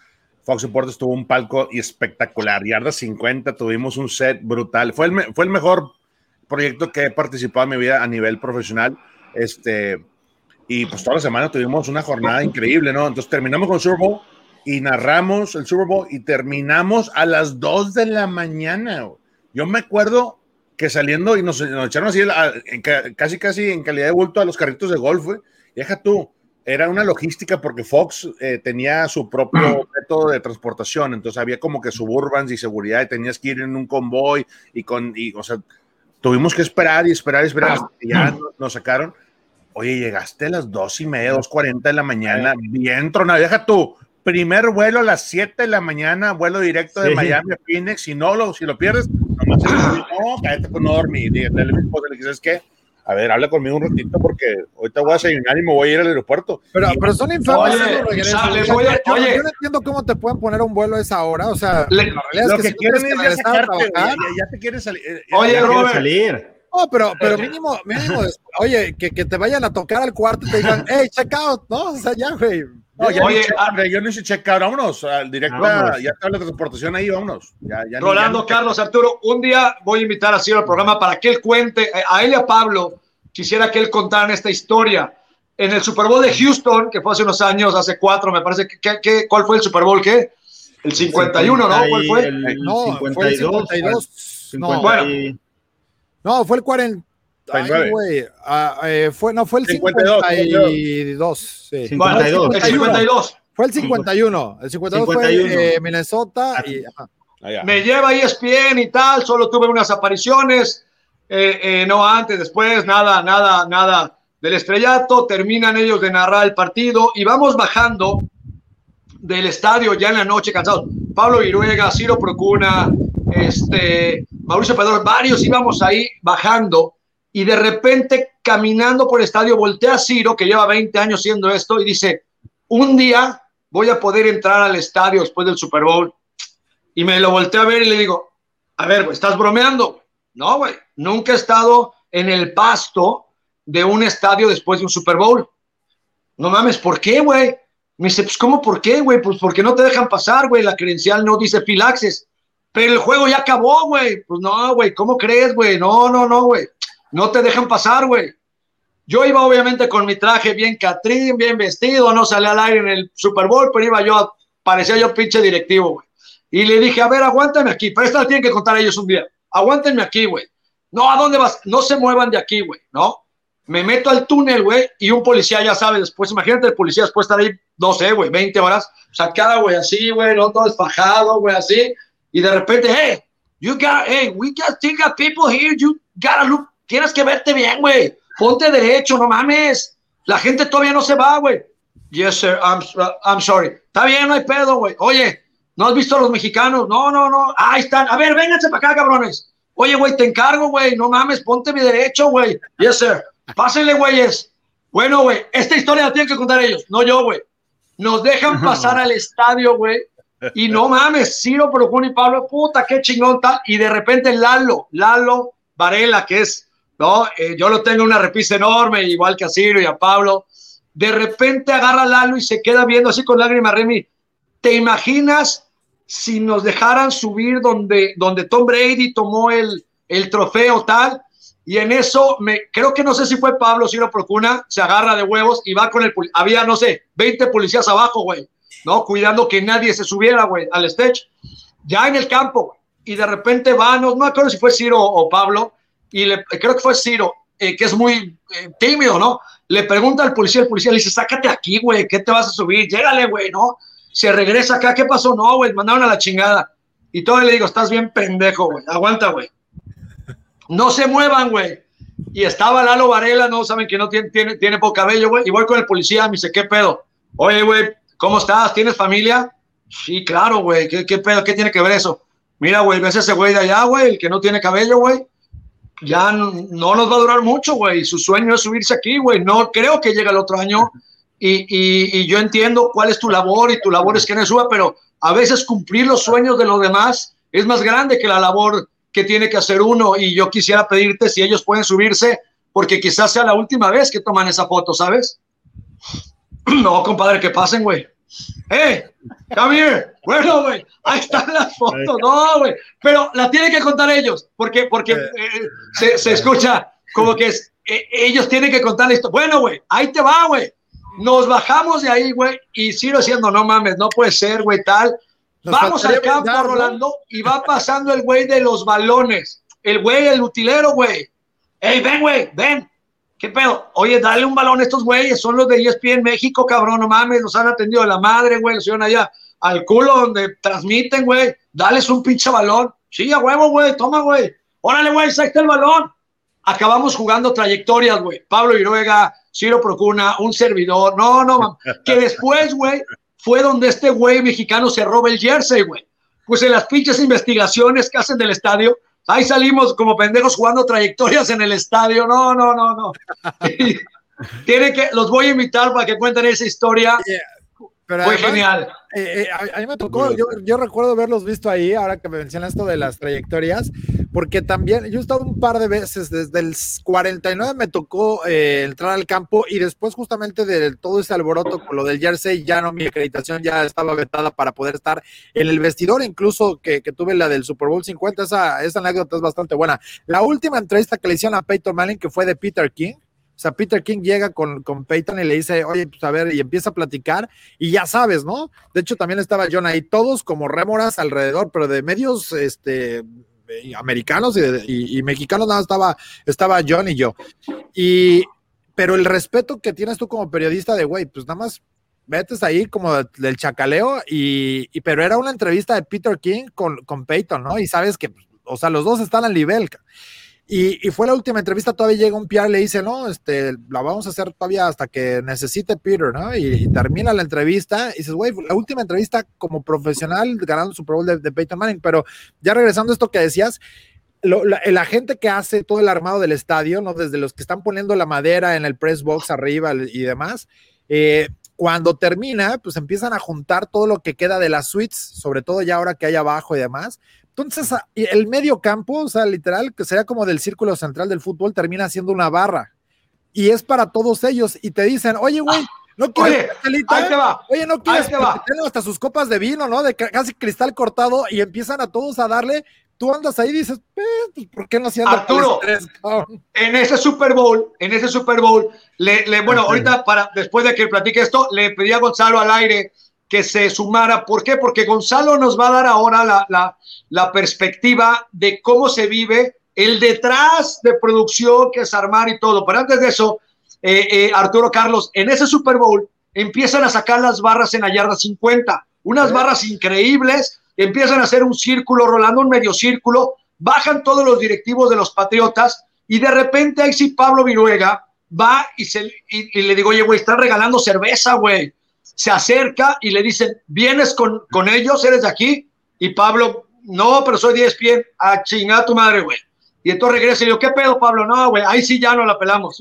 Fox Sports tuvo un palco y espectacular, yarda 50, tuvimos un set brutal. Fue el, me- fue el mejor proyecto que he participado en mi vida a nivel profesional. Este, y pues toda la semana tuvimos una jornada increíble, ¿no? Entonces terminamos con el Super Bowl y narramos el Super Bowl y terminamos a las 2 de la mañana. Yo me acuerdo que saliendo y nos, nos echaron así a- en ca- casi casi en calidad de bulto a los carritos de golf, güey. Y deja tú, era una logística porque Fox eh, tenía su propio método de transportación, entonces había como que suburbans y seguridad y tenías que ir en un convoy y con, y, o sea, tuvimos que esperar y esperar y esperar hasta que ya nos, sacaron. Oye, llegaste a las dos y media, dos cuarenta de la mañana, bien tronado. Deja tú, primer vuelo a las 7 de la mañana, vuelo directo de Sí. Miami a Phoenix. Si no, lo, si lo pierdes, nomás dice, no, cállate por no dormir. Y le a mi esposa, le dije, ¿sabes qué? A ver, habla conmigo un ratito porque ahorita voy a desayunar y me voy a ir al aeropuerto. Pero, pero son infames Oye, esos regresos. o sea, les Yo- voy a- yo, oye. yo no entiendo cómo te pueden poner un vuelo a esa hora. O sea, Le- la realidad Lo es que, que, quieren es que ya regresar a sacarte, güey, trabajar- ya, ya te quieres salir. eh, Oye, Robert. salir. No, pero, pero mínimo, mínimo, des- oye, que, que te vayan a tocar al cuarto y te digan, hey, check out, ¿no? O sea, ya, güey. No, ya Oye, ni ah, yo no hice check out, vámonos, al directo, Vámonos. ya está la transportación ahí, vámonos. Ya, ya ni- Rolando, ya ni- Carlos, Arturo, un día voy a invitar a Ciro al programa para que él cuente, eh, a él y a Pablo, quisiera que él contara esta historia. En el Super Bowl de Houston, que fue hace unos años, hace cuatro, me parece, que, que- ¿cuál fue el Super Bowl? ¿Qué? El 51, ¿no? ¿Cuál fue? El No, fue el 52. 52. No, 50 Bueno. no, fue el 40. Ay, 49. güey. ah, eh, fue, no, fue el 52, 52. sí. Bueno, 52. el 52. Fue el 51. El 52 51. fue eh, Minnesota y. ajá. Allá. Me lleva E ESPN y tal, solo tuve unas apariciones, eh, eh, no antes, después, nada, nada, nada del estrellato, terminan ellos de narrar el partido y vamos bajando del estadio ya en la noche cansados. Pablo Viruega, Ciro Procuna, este, Mauricio Pedro, varios íbamos ahí bajando y de repente caminando por el estadio voltea a Ciro, que lleva 20 años haciendo esto, y dice, un día voy a poder entrar al estadio después del Super Bowl. Y me lo volteé a ver y le digo, a ver, güey, ¿estás bromeando? No, güey, nunca he estado en el pasto de un estadio después de un Super Bowl. No mames, ¿por qué, güey? Me dice, pues, ¿cómo por qué, güey? Pues porque no te dejan pasar, güey. La credencial no dice filaxes. Pero el juego ya acabó, güey. Pues no, güey, ¿cómo crees, güey? No, no, no, güey. No te dejan pasar, güey. Yo iba obviamente con mi traje bien catrín, bien vestido, no salí al aire en el Super Bowl, pero iba yo, parecía yo pinche directivo, güey. Y le dije, a ver, aguántame aquí, pero esta la tienen que contar ellos un día. Aguántenme aquí, güey. No, ¿a dónde vas? No se muevan de aquí, güey, ¿no? Me meto al túnel, güey, y un policía ya sabe después, imagínate el policía después estar ahí, no sé, güey, 20 horas, sacada, güey, así, güey, no todo desfajado, güey, así, y de repente, hey, you got, hey, we got, still got people here, you gotta look, tienes que verte bien, güey, ponte derecho, no mames, la gente todavía no se va, güey. Yes, sir, I'm, I'm sorry. Está bien, no hay pedo, güey. Oye, ¿no has visto a los mexicanos? No, no, no. Ahí están. A ver, vénganse para acá, cabrones. Oye, güey, te encargo, güey. No mames, ponte mi derecho, güey. Yes, sir. Pásenle, güeyes. Bueno, güey, esta historia la tienen que contar ellos, no yo, güey. Nos dejan pasar al estadio, güey. Y no mames, Ciro, Procuna y Pablo, puta, qué chingón tal. Y de repente Lalo, Lalo Varela, que es, no, eh, yo lo tengo en una repisa enorme, igual que a Ciro y a Pablo. De repente agarra a Lalo y se queda viendo así con lágrimas, Remy. ¿Te imaginas si nos dejaran subir donde, donde Tom Brady tomó el, el trofeo tal? Y en eso, me, creo que no sé si fue Pablo Ciro Procuna, se agarra de huevos y va con el. Había, no sé, 20 policías abajo, güey, ¿no? Cuidando que nadie se subiera, güey, al stage. Ya en el campo. Y de repente va, no, no acuerdo si fue Ciro o Pablo, y le, creo que fue Ciro, eh, que es muy eh, tímido, ¿no? Le pregunta al policía, el policía le dice, sácate aquí, güey, ¿qué te vas a subir? Llégale, güey, ¿no? se regresa acá, ¿qué pasó? No, güey, mandaron a la chingada. Y todo le digo, estás bien pendejo, güey, aguanta, güey. No se muevan, güey. Y estaba Lalo Varela, no saben que no tiene, tiene, tiene poco cabello, güey. Y voy con el policía, me dice, ¿qué pedo? Oye, güey, ¿cómo estás? ¿Tienes familia? Sí, claro, güey. ¿Qué, ¿Qué, pedo? ¿Qué tiene que ver eso? Mira, güey, ves ese güey de allá, güey, el que no tiene cabello, güey. Ya no, no, nos va a durar mucho, güey. Su sueño es subirse aquí, güey. No creo que llegue el otro año. Y, y, y, yo entiendo cuál es tu labor y tu labor es que no suba, pero a veces cumplir los sueños de los demás es más grande que la labor que tiene que hacer uno. Y yo quisiera pedirte si ellos pueden subirse, porque quizás sea la última vez que toman esa foto, ¿sabes? No, compadre, que pasen, güey. ¡Eh! Here. Bueno, güey, ahí están las fotos. No, güey, pero la tienen que contar ellos, porque, porque eh, se, se, escucha como que es, eh, ellos tienen que contar esto. Bueno, güey, ahí te va, güey. Nos bajamos de ahí, güey, y sigo diciendo, no mames, no puede ser, güey, tal. Nos Vamos al campo. Rolando, y va pasando el güey de los balones. El güey, el utilero, güey. Ey, ven, güey, ven. ¿Qué pedo? Oye, dale un balón a estos güeyes, son los de ESPN México, cabrón, no mames, nos han atendido de la madre, güey, los llevan allá al culo donde transmiten, güey, dales un pinche balón. Sí, a huevo, güey, toma, güey. Órale, güey, saca el balón. Acabamos jugando trayectorias, güey. Pablo Iruega, Ciro Procuna, un servidor. No, no, que después, güey, fue donde este güey mexicano se roba el jersey, güey. Pues en las pinches investigaciones que hacen del estadio, Ahí salimos como pendejos jugando trayectorias en el estadio. No, no, no, no. Tiene que, los voy a invitar para que cuenten esa historia. Yeah. Pero Fue además, genial. Eh, eh, a, a, mí me tocó, yo, yo, recuerdo haberlos visto ahí, ahora que me mencionas esto de las trayectorias, porque también yo he estado un par de veces, desde el 49 me tocó eh, entrar al campo y después justamente de todo ese alboroto con lo del jersey, ya no, mi acreditación ya estaba vetada para poder estar en el vestidor, incluso que, que tuve la del Super Bowl 50, esa, esa anécdota es bastante buena. La última entrevista que le hicieron a Peyton Manning, que fue de Peter King, o sea, Peter King llega con, con Peyton y le dice, oye, pues a ver, y empieza a platicar, y ya sabes, ¿no? De hecho, también estaba John ahí, todos como rémoras alrededor, pero de medios este, americanos y, y, y mexicanos, nada, estaba, estaba John y yo. Y, pero el respeto que tienes tú como periodista de, güey, pues nada más metes ahí como del chacaleo, y, y, pero era una entrevista de Peter King con, con Peyton, ¿no? Y sabes que, o sea, los dos están al nivel. Y, fue la última entrevista, todavía llega un PR, le dice, no, este, la vamos a hacer todavía hasta que necesite Peter, ¿no? Y, termina la entrevista y dices, güey, la última entrevista como profesional ganando Super Bowl de, de Peyton Manning, pero ya regresando a esto que decías, la, gente que hace todo el armado del estadio, ¿no? Desde los que están poniendo la madera en el press box arriba y demás, eh, cuando termina, pues empiezan a juntar todo lo que queda de las suites, sobre todo ya ahora que hay abajo y demás, entonces, el medio campo, o sea, literal, que sería como del círculo central del fútbol, termina siendo una barra. Y es para todos ellos. Y te dicen, oye, güey, ¿no quieres oye, ahí te va, Oye, ¿no quieres? Tienen hasta sus copas de vino, ¿no? De casi cristal cortado y empiezan a todos a darle. Tú andas ahí y dices, eh, ¿por qué no hacían Arturo, tres, en ese Super Bowl, en ese Super Bowl, le, le bueno, ahorita, para, después de que platique esto, le pedí a Gonzalo al aire que se sumara. ¿Por qué? Porque Gonzalo nos va a dar ahora la, la, la, perspectiva de cómo se vive el detrás de producción, que es armar y todo. Pero antes de eso, eh, eh, Arturo Carlos, en ese Super Bowl empiezan a sacar las barras en la yarda 50, unas barras increíbles, empiezan a hacer un círculo, rolando un medio círculo, bajan todos los directivos de los Patriotas y de repente ahí sí Pablo Viruega va y, se, y, y le digo, oye, güey, están regalando cerveza, güey se acerca y le dicen, ¿vienes con, con ellos? ¿Eres de aquí? Y Pablo, no, pero soy 10 pies, a chingar tu madre, güey. Y entonces regresa y digo, ¿qué pedo, Pablo? No, güey, ahí sí ya no la pelamos.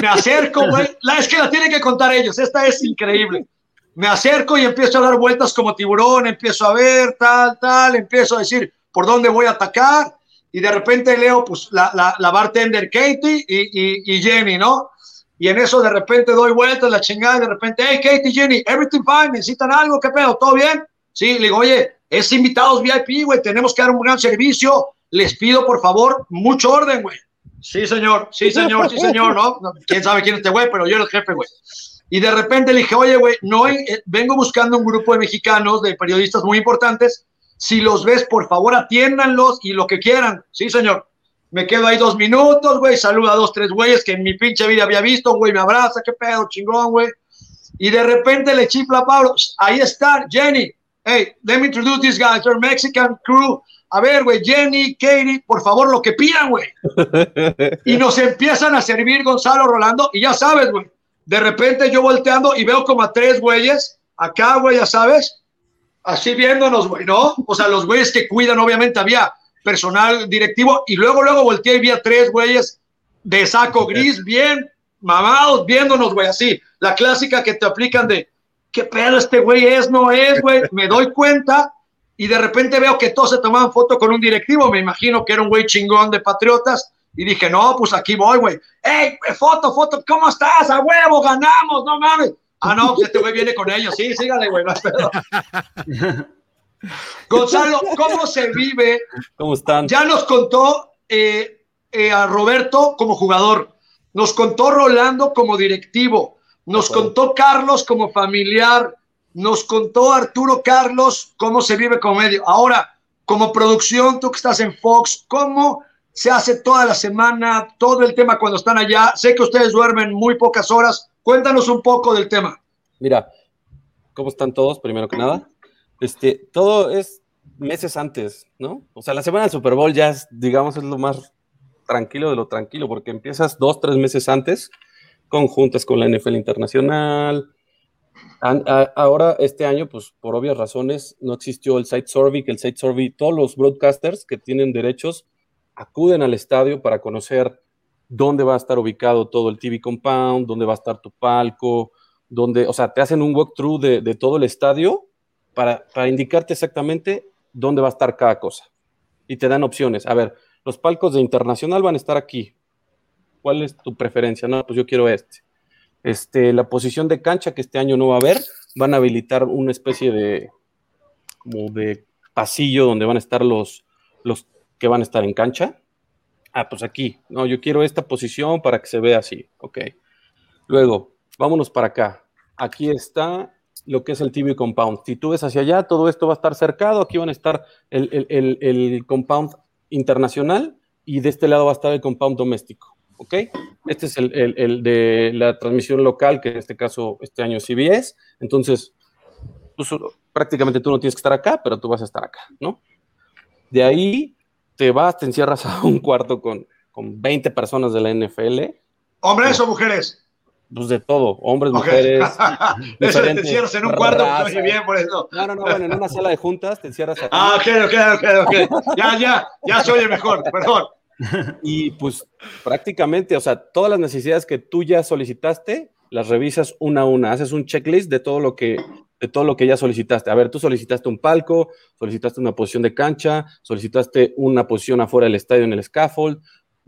Me acerco, güey. La, es que la tienen que contar ellos, esta es increíble. Me acerco y empiezo a dar vueltas como tiburón, empiezo a ver, tal, tal, empiezo a decir por dónde voy a atacar. Y de repente leo, pues, la, la, la bartender Katie y, y, y Jenny, ¿no? Y en eso de repente doy vueltas, la chingada, y de repente, hey, Katie, Jenny, everything fine, necesitan algo, ¿qué pedo? ¿Todo bien? Sí, le digo, oye, es invitados VIP, güey, tenemos que dar un gran servicio, les pido, por favor, mucho orden, güey. Sí, señor, sí, señor, sí, señor, ¿no? ¿Quién sabe quién es este güey? Pero yo era el jefe, güey. Y de repente le dije, oye, güey, no, eh, vengo buscando un grupo de mexicanos, de periodistas muy importantes, si los ves, por favor, atiéndanlos y lo que quieran. Sí, señor me quedo ahí dos minutos, güey, saluda a dos, tres güeyes que en mi pinche vida había visto, güey, me abraza, qué pedo, chingón, güey. Y de repente le chifla a Pablo, ahí está, Jenny. Hey, let me introduce these guys, they're Mexican crew. A ver, güey, Jenny, Katie, por favor, lo que pidan, güey. Y nos empiezan a servir Gonzalo Rolando, y ya sabes, güey. De repente yo volteando y veo como a tres güeyes, acá, güey, ya sabes, así viéndonos, güey, ¿no? O sea, los güeyes que cuidan, obviamente había personal directivo, y luego, luego volteé y vi a tres güeyes de saco gris, bien mamados, viéndonos, güey, así. La clásica que te aplican de, ¿qué pedo este güey es? No es, güey. Me doy cuenta y de repente veo que todos se tomaban foto con un directivo. Me imagino que era un güey chingón de Patriotas. Y dije, no, pues aquí voy, güey. ¡Ey, foto, foto! ¿Cómo estás? ¡A huevo! ¡Ganamos! ¡No mames! Ah, no, pues este güey viene con ellos. Sí, sígale, güey, no pedo. Gonzalo, ¿cómo se vive? ¿Cómo están? Ya nos contó eh, eh, a Roberto como jugador, nos contó Rolando como directivo, nos contó Carlos como familiar, nos contó Arturo Carlos cómo se vive como medio. Ahora, como producción, tú que estás en Fox, ¿cómo se hace toda la semana, todo el tema cuando están allá? Sé que ustedes duermen muy pocas horas. Cuéntanos un poco del tema. Mira, ¿cómo están todos? Primero que nada, este, todo es meses antes, ¿no? O sea, la semana del Super Bowl ya es, digamos, es lo más tranquilo de lo tranquilo, porque empiezas dos, tres meses antes con juntas con la NFL Internacional. ahora, este año, pues por obvias razones, no existió el site survey, que el site survey, todos los broadcasters que tienen derechos acuden al estadio para conocer dónde va a estar ubicado todo el TV compound, dónde va a estar tu palco, dónde, o sea, te hacen un walkthrough de, de todo el estadio para, indicarte exactamente dónde va a estar cada cosa. Y te dan opciones. A ver, los palcos de internacional van a estar aquí. ¿Cuál es tu preferencia? No, pues yo quiero este. Este, la posición de cancha que este año no va a haber, van a habilitar una especie de como de pasillo donde van a estar los, los que van a estar en cancha. Ah, pues aquí. No, yo quiero esta posición para que se vea así. Ok. Luego, vámonos para acá. Aquí está lo que es el TV compound. Si tú ves hacia allá, todo esto va a estar cercado. Aquí van a estar el, el, el compound internacional y de este lado va a estar el compound doméstico. ¿Ok? Este es el, el, de la transmisión local, que en este caso este año es CBS. Entonces, pues, prácticamente tú no tienes que estar acá, pero tú vas a estar acá, ¿no? De ahí te vas, te encierras a un cuarto con, con 20 personas de la NFL. ¿Hombres o mujeres? Pues de todo, hombres, mujeres. eso te encierras en un cuarto, oye bien por eso. No, no, no, bueno, en una sala de juntas te encierras aquí. Ah, ok, ok, ok, ok. Ya, ya, ya se oye mejor, perdón. Y pues prácticamente, o sea, todas las necesidades que tú ya solicitaste, las revisas una a una, haces un checklist de todo lo que de todo lo que ya solicitaste. A ver, tú solicitaste un palco, solicitaste una posición de cancha, solicitaste una posición afuera del estadio en el scaffold,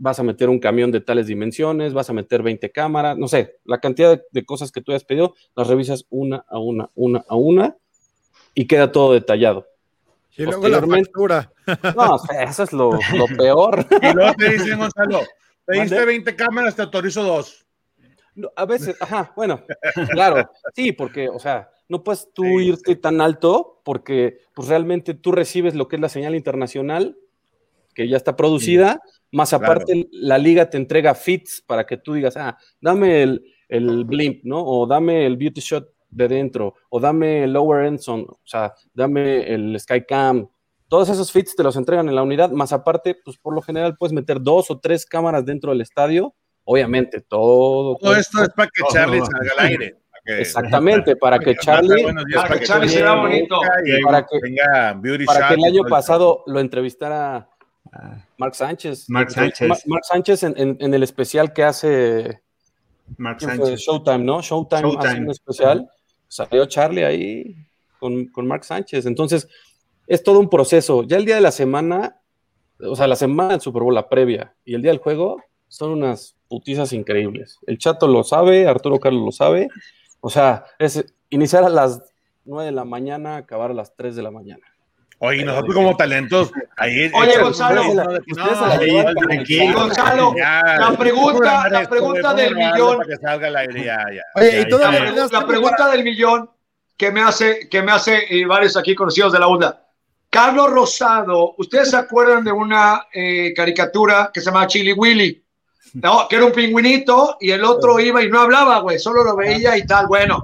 vas a meter un camión de tales dimensiones, vas a meter 20 cámaras, no sé, la cantidad de, cosas que tú hayas pedido, las revisas una a una, una a una y queda todo detallado. Y luego la factura. No, eso es lo, peor. Y luego te dicen, Gonzalo, pediste 20 cámaras, te autorizo dos. a veces, ajá, bueno, claro, sí, porque, o sea, no puedes tú irte tan alto porque pues realmente tú recibes lo que es la señal internacional que ya está producida, más aparte la liga te entrega fits para que tú digas, ah, dame el, el blimp, ¿no? O dame el beauty shot de dentro, o dame el lower end zone, o sea, dame el skycam. Todos esos fits te los entregan en la unidad, más aparte, pues por lo general puedes meter dos o tres cámaras dentro del estadio. Obviamente, todo. Todo esto es para que Charlie salga al aire. Exactamente, para que Charlie, para que Charlie sea bonito. Para que, para que el año pasado lo entrevistara Mark Sánchez. Mark Sánchez. Mark Sánchez en, en, el especial que hace Mark Sánchez. Showtime, ¿no? Showtime, Showtime. hace un especial. Salió Charlie ahí con, con Mark Sánchez. Entonces, es todo un proceso. Ya el día de la semana, o sea, la semana del Super Bowl, la previa, y el día del juego, son unas putizas increíbles. El Chato lo sabe, Arturo Carlos lo sabe. O sea, es iniciar a las 9 de la mañana, acabar a las 3 de la mañana. Oye, nosotros como talentos, ahí. Oye, Gonzalo, Gonzalo, la pregunta, la pregunta del millón. Oye, y todavía la pregunta del millón que me hace, que me hace y varios aquí conocidos de la UNDA. Carlos Rosado, ¿ustedes se acuerdan de una eh, caricatura que se llama Chili Willy? No, que era un pingüinito y el otro iba y no hablaba, güey, solo lo veía y tal. Bueno,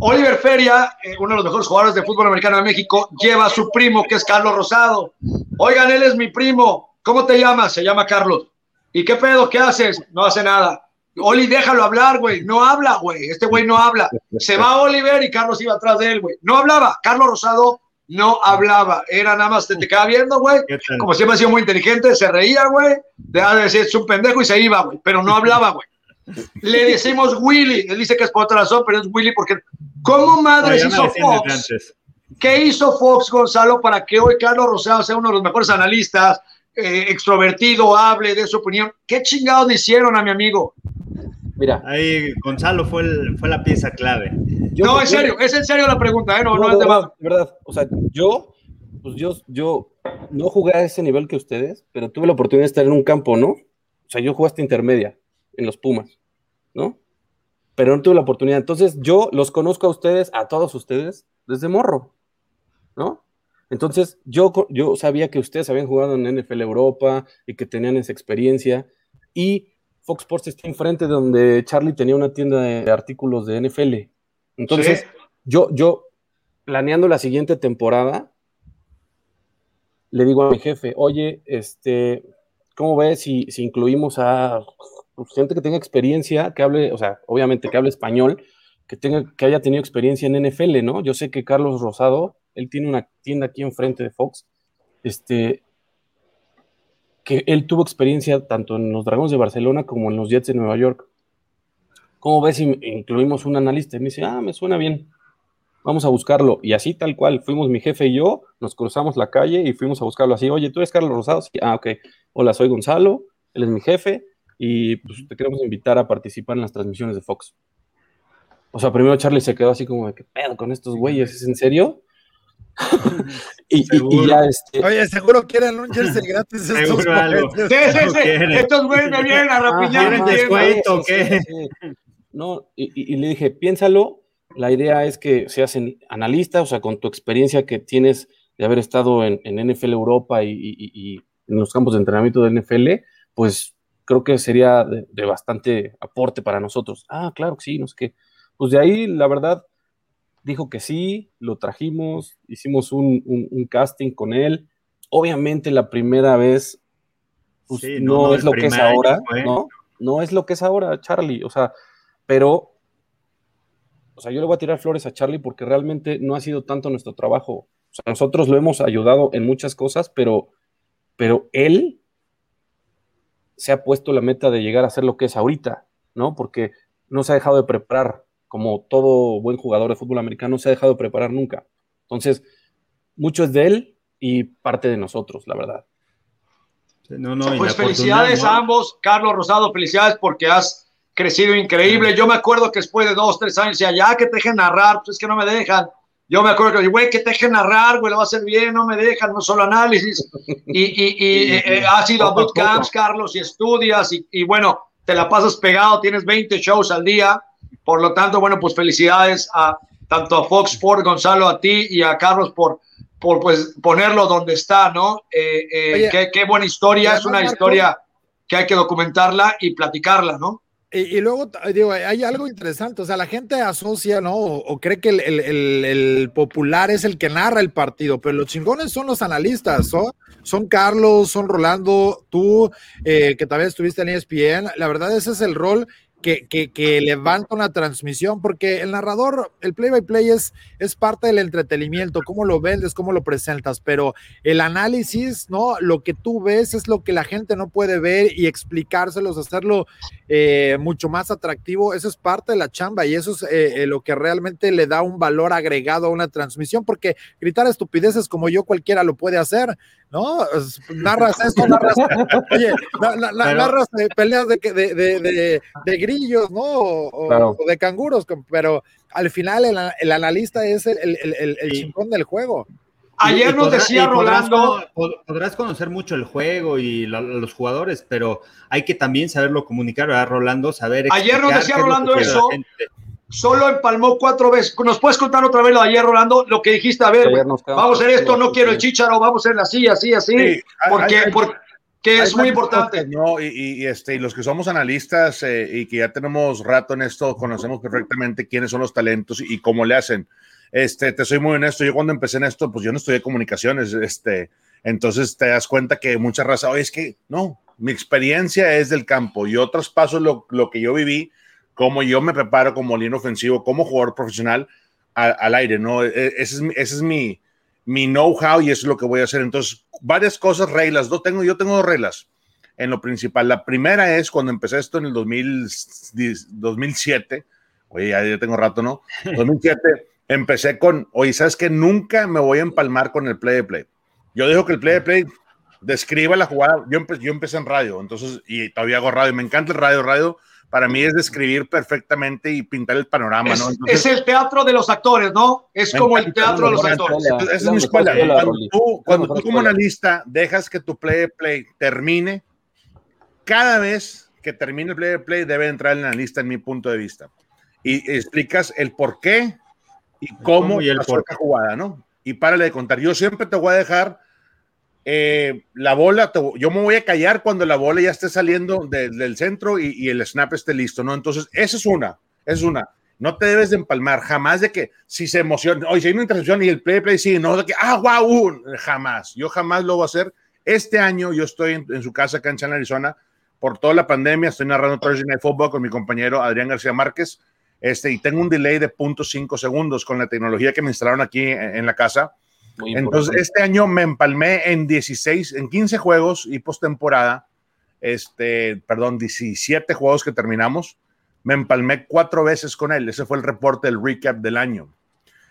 Oliver Feria, eh, uno de los mejores jugadores de fútbol americano de México, lleva a su primo, que es Carlos Rosado. Oigan, él es mi primo. ¿Cómo te llamas? Se llama Carlos. ¿Y qué pedo? ¿Qué haces? No hace nada. Oli, déjalo hablar, güey. No habla, güey. Este güey no habla. Se va Oliver y Carlos iba atrás de él, güey. No hablaba. Carlos Rosado no hablaba. Era nada más, te, te quedaba viendo, güey. Como siempre ha sido muy inteligente, se reía, güey. Dejaba de decir, es un pendejo y se iba, güey. Pero no hablaba, güey. Le decimos Willy. Él dice que es por otra razón, pero es Willy porque. ¿Cómo madres No, hizo Fox? ¿Qué hizo Fox Gonzalo para que hoy Carlos Rosado sea uno de los mejores analistas, eh, extrovertido, hable de su opinión? ¿Qué chingados le hicieron a mi amigo? Mira, Ahí Gonzalo fue, el- fue la pieza clave. yo- no, en serio, es en serio la pregunta, ¿eh? No, No, no, de es de verdad, verdad. O sea, yo, pues yo, yo no jugué a ese nivel que ustedes, pero tuve la oportunidad de estar en un campo, ¿no? O sea, yo jugué hasta intermedia en los Pumas, ¿no? Pero no tuve la oportunidad. Entonces, yo los conozco a ustedes, a todos ustedes, desde morro, ¿no? Entonces, yo, yo sabía que ustedes habían jugado en NFL Europa y que tenían esa experiencia. Y Fox Sports está enfrente de donde Charlie tenía una tienda de, de artículos de NFL. Entonces, Sí. yo, yo, planeando la siguiente temporada, le digo a mi jefe, oye, este, ¿cómo ves si, si incluimos a gente que tenga experiencia, que hable, o sea, obviamente que hable español, que tenga, que haya tenido experiencia en NFL, ¿no? Yo sé que Carlos Rosado, él tiene una tienda aquí enfrente de Fox, este, que él tuvo experiencia tanto en los Dragones de Barcelona como en los Jets de Nueva York. ¿Cómo ves si incluimos un analista? Y me dice, ah, me suena bien, vamos a buscarlo. Y así tal cual, fuimos mi jefe y yo, nos cruzamos la calle y fuimos a buscarlo así, oye, ¿tú eres Carlos Rosado? Sí, ah, ok. Hola, soy Gonzalo, él es mi jefe y pues, te queremos invitar a participar en las transmisiones de Fox. O sea, primero Charlie se quedó así como de, ¿qué pedo con estos güeyes? ¿Es en serio? y, y- y Seguro. ya este... Oye, seguro quieren un jersey gratis. estos Seguro algo. güeyes. Sí, sí, sí. Estos güeyes me vienen a rapiñar. ¿quieren mi tienda. descuento? qué? No, y, y- y le dije, piénsalo, la idea es que seas analista, o sea, con tu experiencia que tienes de haber estado en, en NFL Europa y, y- y- y en los campos de entrenamiento de NFL, pues creo que sería de, de bastante aporte para nosotros. Ah, claro que sí, no sé qué. Pues de ahí, la verdad, dijo que sí, lo trajimos, hicimos un, un- un casting con él. Obviamente la primera vez pues, Sí, no, no, no, es lo que es año ahora. ¿no? No es lo que es ahora, Charlie. O sea, pero, o sea, yo le voy a tirar flores a Charlie porque realmente no ha sido tanto nuestro trabajo. O sea, nosotros lo hemos ayudado en muchas cosas, pero, pero él se ha puesto la meta de llegar a ser lo que es ahorita, ¿no? Porque no se ha dejado de preparar, como todo buen jugador de fútbol americano, no se ha dejado de preparar nunca. Entonces, mucho es de él y parte de nosotros, la verdad. No, no, Pues felicidades a ambos. Carlos Rosado, felicidades porque has crecido increíble. Yo me acuerdo que después de dos, tres años decía, ya que te dejen narrar, pues es que no me dejan. Yo me acuerdo que, güey, que te dejen narrar, güey, lo va a hacer bien, no me dejan, no solo análisis. Y, y, y eh, eh, has ido a bootcamps. Carlos, y estudias, y, y bueno, te la pasas pegado, tienes 20 shows al día. Por lo tanto, bueno, pues felicidades a tanto a Fox Sport, Gonzalo, a ti y a Carlos por, por pues, ponerlo donde está, ¿no? Eh, eh, Oye, qué, qué buena historia, es una Marco- historia que hay que documentarla y platicarla, ¿no? Y, luego, t- digo, hay algo interesante, o sea, la gente asocia, ¿no? O, cree que el, el- el- popular es el que narra el partido, pero los chingones son los analistas, ¿no? Son Carlos, son Rolando, tú, eh, que también estuviste en ESPN, la verdad ese es el rol que, que, que levanta una transmisión, porque el narrador, el play-by-play es, es parte del entretenimiento, cómo lo vendes, cómo lo presentas, pero el análisis, ¿no? Lo que tú ves es lo que la gente no puede ver y explicárselos, hacerlo eh, mucho más atractivo. Eso es parte de la chamba y eso es eh, eh, lo que realmente le da un valor agregado a una transmisión, porque gritar estupideces como yo cualquiera lo puede hacer, ¿no? Narras esto, narras, oye, na- na- na- Pero- narras eh, peleas de, que- de, de, de- de grillos, ¿no? O, o- Claro. o de canguros, pero al final el, el analista es el, el, el, chingón del juego. Ayer nos decía podrás Rolando, Podrás conocer mucho el juego y lo- los jugadores, pero hay que también saberlo comunicar, ¿verdad, Rolando? Saber Ayer nos decía Rolando eso. Solo empalmó cuatro veces. ¿Nos puedes contar otra vez lo de ayer, Rolando? Lo que dijiste, a ver, vamos a hacer esto, no quiero el chicharo, vamos a hacer así, así, así. Sí, porque, hay- hay- por- que es muy importante. cosas, ¿no? Y, y- y, este, y los que somos analistas eh, y que ya tenemos rato en esto, conocemos perfectamente quiénes son los talentos y, cómo le hacen. Este, te soy muy honesto, yo cuando empecé en esto, pues yo no estudié comunicaciones, este, entonces te das cuenta que mucha raza, oye, es que no, mi experiencia es del campo, yo traspaso lo, lo que yo viví, cómo yo me preparo como línea ofensivo, como jugador profesional al aire, ¿no? E- Ese es, mi- ese es mi, mi know-how y eso es lo que voy a hacer. Entonces, varias cosas, reglas. Dos tengo, yo tengo dos reglas en lo principal. La primera es cuando empecé esto en el 2000 2007, oye, ya, ya tengo rato, ¿no? 2007, empecé con, oye, ¿sabes que Nunca me voy a empalmar con el play de play. Yo digo que el play de play describa la jugada. Yo, empe- yo empecé en radio, entonces, y todavía hago radio. Me encanta el radio. Radio para mí es describir perfectamente y pintar el panorama, Es, ¿no? Entonces, es el teatro de los actores, ¿no? Es como el teatro de los actores. Esa es mi escuela. escuela, Cuando tú, cuando tú como analista dejas que tu play de play termine, cada vez que termine el play de play debe entrar el analista en mi punto de vista. Y explicas el por qué y cómo, cómo y el por esta jugada, ¿no? Y párale de contar. Yo siempre te voy a dejar eh, la bola, te- yo me voy a callar cuando la bola ya esté saliendo de- del centro y, y el snap esté listo, ¿no? Entonces, esa es una, esa es una. No te debes de empalmar, jamás de que si se emociona, oye, si hay una intercepción y el play play sigue, no de que, ah, wow, jamás. Yo jamás lo voy a hacer. Este año yo estoy en, en su casa acá en Arizona, por toda la pandemia, estoy narrando Thursday Night Football con mi compañero Adrián García Márquez, este, y tengo un delay de 0.5 segundos con la tecnología que me instalaron aquí en- en la casa. Muy Entonces, importante. este año me empalmé en 16, en 15 juegos y postemporada, este, perdón, 17 juegos que terminamos. Me empalmé cuatro veces con él. Ese fue el reporte, el recap del año.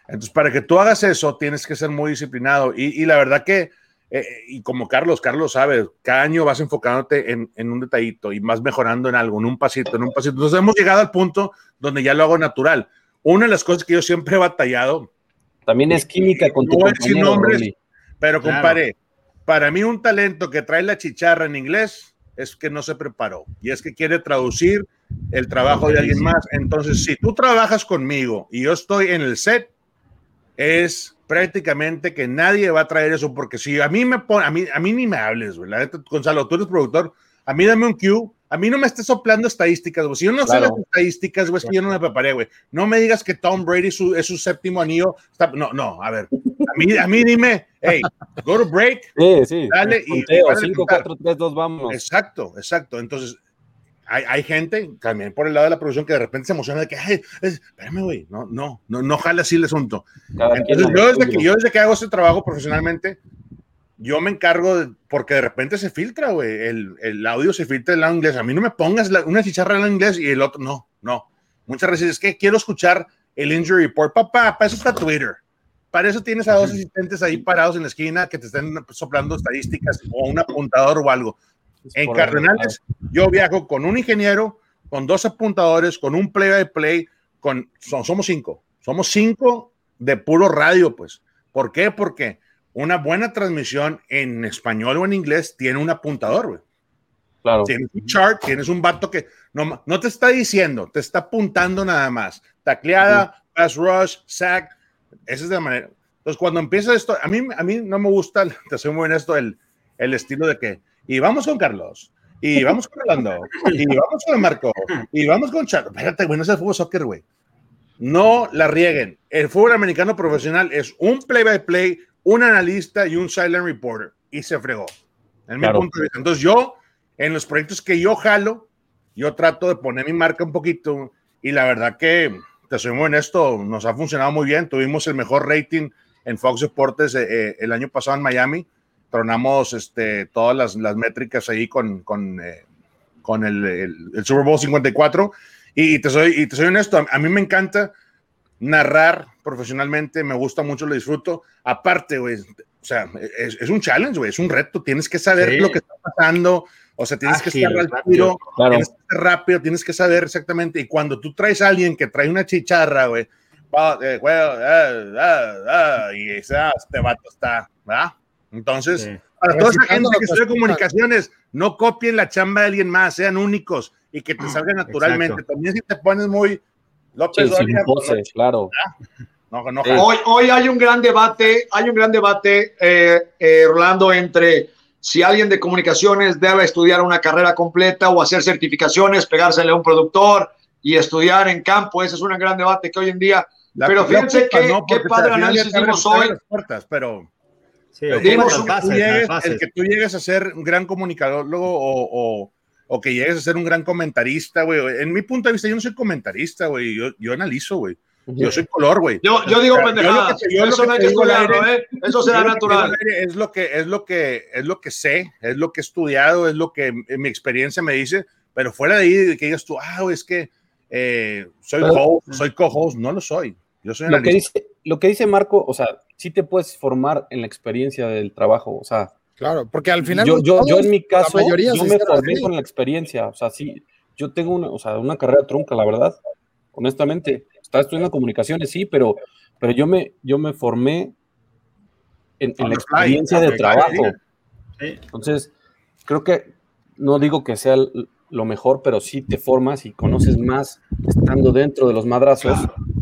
Entonces, para que tú hagas eso, tienes que ser muy disciplinado. Y, y la verdad que, eh, y como Carlos, Carlos sabe, cada año vas enfocándote en, en un detallito y vas mejorando en algo, en un pasito, en un pasito. Entonces, hemos llegado al punto donde ya lo hago natural. Una de las cosas que yo siempre he batallado, También es química con tu No compañero, nombres, Rolly. pero Claro. compadre, para mí un talento que trae la chicharra en inglés es que no se preparó y es que quiere traducir el trabajo de alguien más. Entonces, si tú trabajas conmigo y yo estoy en el set, es prácticamente que nadie va a traer eso porque si a mí me pone, a mí, a mí ni me hables, güey. La neta, Gonzalo, tú eres productor, a mí dame un cue. A mí no me estés soplando estadísticas, güey. Si yo no sé Claro. las estadísticas, güey, es que yo no me preparé, güey. No me digas que Tom Brady su- es su séptimo anillo. Está- no, no, a ver. A mí, a mí dime, hey, go to break, Sí, sí. Dale, y- Conteo, y para 5, contar. 4, 3, 2, vámonos. Exacto, exacto. Entonces, hay, hay gente también por el lado de la producción que de repente se emociona de que, ay, es- espérame, güey, no, no, no, no jala así el asunto. Cada Entonces, yo desde, que, yo desde que hago este trabajo profesionalmente, yo me encargo, de- porque de repente se filtra, güey, el, el audio se filtra en lado inglés. A mí no me pongas la- una chicharra en inglés y el otro, no, no. Muchas veces es que quiero escuchar el injury report. Papá, para eso está Twitter. Para eso tienes a dos asistentes ahí parados en la esquina que te estén soplando estadísticas o un apuntador o algo. Es En Cardenales, yo viajo con un ingeniero, con dos apuntadores, con un play by play, con, son- somos cinco. Somos cinco de puro radio, pues. ¿Por qué? Porque una buena transmisión en español o en inglés tiene un apuntador, güey. Claro. Tienes un chart, tienes un vato que no, no te está diciendo, te está apuntando nada más. Tacleada, pass rush, sack, esa es de la manera. Entonces, cuando empieza esto, a mí, a mí no me gusta, te soy muy honesto, el, el estilo de que, y vamos con Carlos, y vamos con Orlando, y vamos con Marco, y vamos con Charlo. Espérate, güey, no es el fútbol soccer, güey. No la rieguen. El fútbol americano profesional es un play by play, un analista y un silent reporter. Y se fregó. En Claro. mi punto de vista. Entonces, yo, en los proyectos que yo jalo, yo trato de poner mi marca un poquito. Y la verdad que, te soy muy honesto, nos ha funcionado muy bien. Tuvimos el mejor rating en Fox Deportes eh, eh, el año pasado en Miami. Tronamos este, todas las, las métricas ahí con, con, eh, con el, el- el Super Bowl 54. Y, y te soy, y te soy honesto, a, a mí me encanta narrar profesionalmente, me gusta mucho, lo disfruto. Aparte, güey, o sea, es, es un challenge, güey, es un reto, tienes que saber Sí. lo que está pasando, o sea, tienes que Ágil, estar al tiro, Claro. tienes que ser rápido, tienes que saber exactamente. Y cuando tú traes a alguien que trae una chicharra, güey, eh, güey, ah, ah, ah, y ese, ah, este vato está, ¿verdad? Entonces, Sí. para toda esa gente que que estudia comunicaciones, no copien la chamba de alguien más, sean únicos y que te salga naturalmente. Exacto. También si te pones muy López Sí, Dóriga, pues, pose, claro. no, no, Sí. jala. Hoy, hoy hay un gran debate, hay un gran debate, eh, eh, Rolando, entre si alguien de comunicaciones debe estudiar una carrera completa o hacer certificaciones, pegársele a un productor y estudiar en campo. Ese es un gran debate que hoy en día. La- pero fíjense qué, no, qué padre análisis dimos hoy. puertas, pero Sí, un- las tú bases, llegues- el que tú llegues a ser un gran comunicador o, o, o que llegues a ser un gran comentarista, güey. En mi punto de vista, yo no soy comentarista, güey. Yo, yo analizo, güey. Yo soy color, güey. Yo, yo digo pendejadas. que Eso que no hay que aire- ¿eh? Eso será que natural. Es lo que es lo que es lo que sé, es lo que he estudiado, es lo que mi experiencia me dice, pero fuera de ahí de que digas tú, ah, güey, es que eh, soy Pero- host, soy co-host, no lo soy. Yo soy Lo que, analista. dice, lo que dice Marco, o sea, sí te puedes formar en la experiencia del trabajo, o sea, Claro, porque al final. yo, yo, yo en mi caso, mayoría yo me formé así. con la experiencia, o sea, sí, yo tengo una, o sea, una carrera trunca, la verdad, honestamente, estaba estudiando comunicaciones, sí, pero, pero yo me, yo me formé en, en la experiencia de trabajo. Entonces, creo que no digo que sea lo mejor, pero sí te formas y conoces más estando dentro de los madrazos.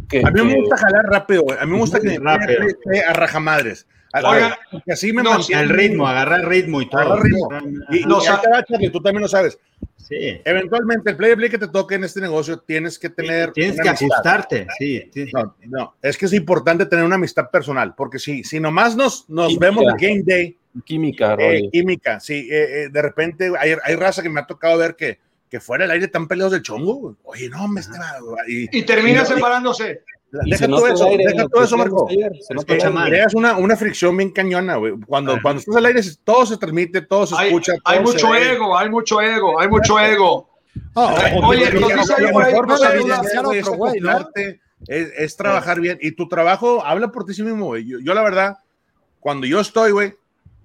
Que, A mí me que- gusta jalar rápido, güey. A mí me gusta que que a rajamadres. Oigan, así me no, mantiene El ritmo, agarrar el ritmo y todo. Agarrar ritmo. Y, No, y o sea- ahí te va, Charlie, tú también lo sabes. Sí. Eventualmente, el play play que te toque en este negocio, tienes que tener. Tienes que amistad. ajustarte, sí. sí. No, no, es que es importante tener una amistad personal, porque si, si nomás nos, nos Química. vemos el game day, química, eh, química, sí, eh, eh, de repente hay, hay raza que me ha tocado ver que, que fuera del aire están peleados del chongo. Oye, no, me está. Y, Y termina y- separándose. Deja todo eso, aire, deja todo eso, Marco. Creas una, una fricción bien cañona, güey. Cuando, cuando estás al aire, todo se transmite, todo se Hay, escucha. hay mucho ego, hay mucho ego, hay mucho ego. Oye, es trabajar bien. Y tu trabajo habla por ti sí mismo, güey. Yo, la verdad, cuando yo estoy, güey,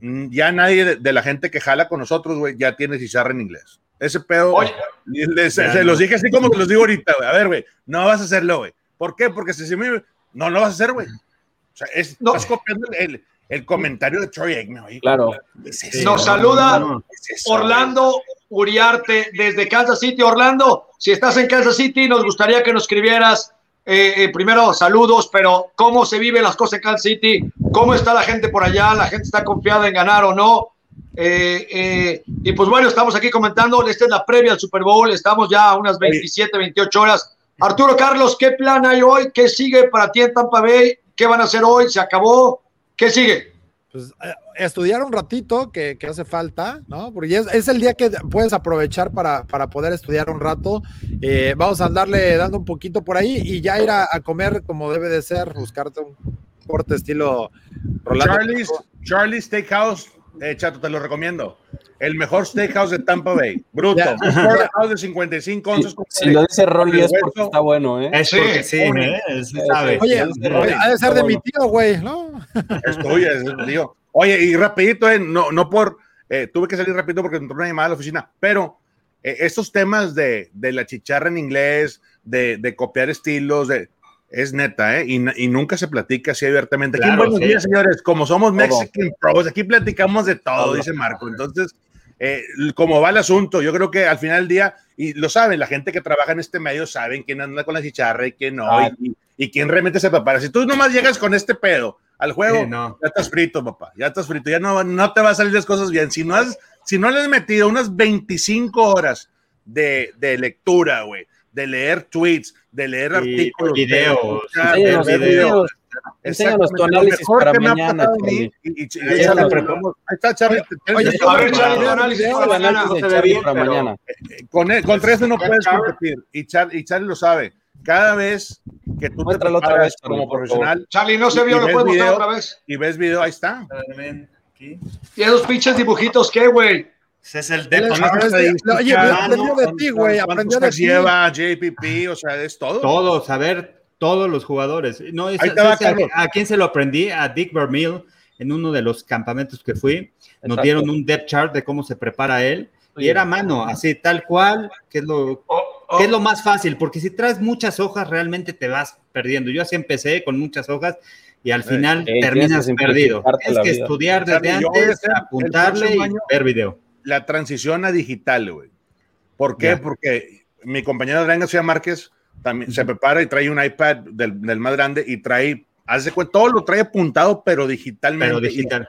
mm, ya nadie de, la gente que jala con nosotros, güey, ya tiene cizarra en inglés. Ese pedo, se, los dije así como te los digo ahorita, güey. A ver, güey, no vas a hacerlo, güey. ¿Por qué? Porque si se me... No, no vas a hacer, güey. O sea, es, No. estás copiando el, el comentario de Troy Aikman, güey. Claro. ¿Qué es eso, Nos saluda no. ¿Qué es eso? Orlando Uriarte desde Kansas City. Orlando, si estás en Kansas City, nos gustaría que nos escribieras. eh, eh, primero, saludos, pero cómo se viven las cosas en Kansas City, cómo está la gente por allá, la gente está confiada en ganar o no. Eh, eh, y pues bueno, estamos aquí comentando, esta es la previa al Super Bowl, estamos ya a unas 27, 28 horas. Arturo Carlos, ¿qué plan hay hoy? ¿Qué sigue para ti en Tampa Bay? ¿Qué van a hacer hoy? ¿Se acabó? ¿Qué sigue? pues, eh, estudiar un ratito que, que hace falta, ¿no? Porque es, es el día que puedes aprovechar para, para poder estudiar un rato. Eh, vamos a andarle dando un poquito por ahí y ya ir a, a comer como debe de ser, buscarte un corte estilo Rolando. Charlie's, Charlie's Steakhouse, eh, chato, te lo recomiendo. El mejor steakhouse de Tampa Bay. Bruto. Un steakhouse de 55 onzas. con- Si lo dice Rolly es Hueso. porque está bueno, ¿eh? Es Sí, porque sí. ¿eh? Sí sabe. Oye, oye, ha de ser de mi tío, güey, ¿no? Es tuya, es tío. Oye, y rapidito, eh, no, no por, eh, tuve que salir rapidito porque entró una llamada a la oficina, pero eh, estos temas de, de la chicharra en inglés, de, de copiar estilos, de, es neta, ¿eh? Y, y nunca se platica así abiertamente. Aquí en Claro, buenos sí. días, señores, como somos Mexican Pros, aquí platicamos de todo, Todo. dice Marco. Entonces, eh, como va el asunto, yo creo que al final del día, y lo saben, la gente que trabaja en este medio saben quién anda con la chicharra y quién no, Ah. y, y quién realmente se prepara. Si tú nomás llegas con este pedo al juego, Sí, no. ya estás frito, papá, ya estás frito, ya no, no te va a salir las cosas bien. Si no, has, si no le has metido unas 25 horas de, de lectura, güey, de leer tweets, de leer Y artículos, de videos, ver videos. enséñanos, tu análisis mejor para que me ha mañana, ahí está Charlie. Oye, análisis para mañana. mañana. con, eso no puedes competir. Y, Char- y Charlie lo sabe. Cada vez que tú te otra vez, como por profesional Charlie, no se vio, lo puedes mostrar otra vez. y ves video, ahí está. ¿Y esos pinches dibujitos qué, güey? Ese es el es- es de- no, Oye, aprendió de ti, güey, ¿Cuántos aprendió de ti. lleva JPP, o sea, es todo. Todo, saber todos los jugadores. No, es- Ahí te va, ¿sabes a, a quién se lo aprendí? A Dick Vermeil en uno de los campamentos que fui. Nos Exacto. dieron un depth chart de cómo se prepara él. Y era a mano, así, tal cual, que es lo, Oh, oh. que es lo más fácil, porque si traes muchas hojas, realmente te vas perdiendo. Yo así empecé con muchas hojas y al final tienes terminas perdido. la que vida. estudiar desde Charlie, a antes, apuntarle y ver video. La transición a digital, güey. ¿Por qué? Porque mi compañero Adrián García Márquez también se prepara y trae un iPad del, del más grande y trae, hace todo lo trae apuntado, pero digitalmente. Pero digital.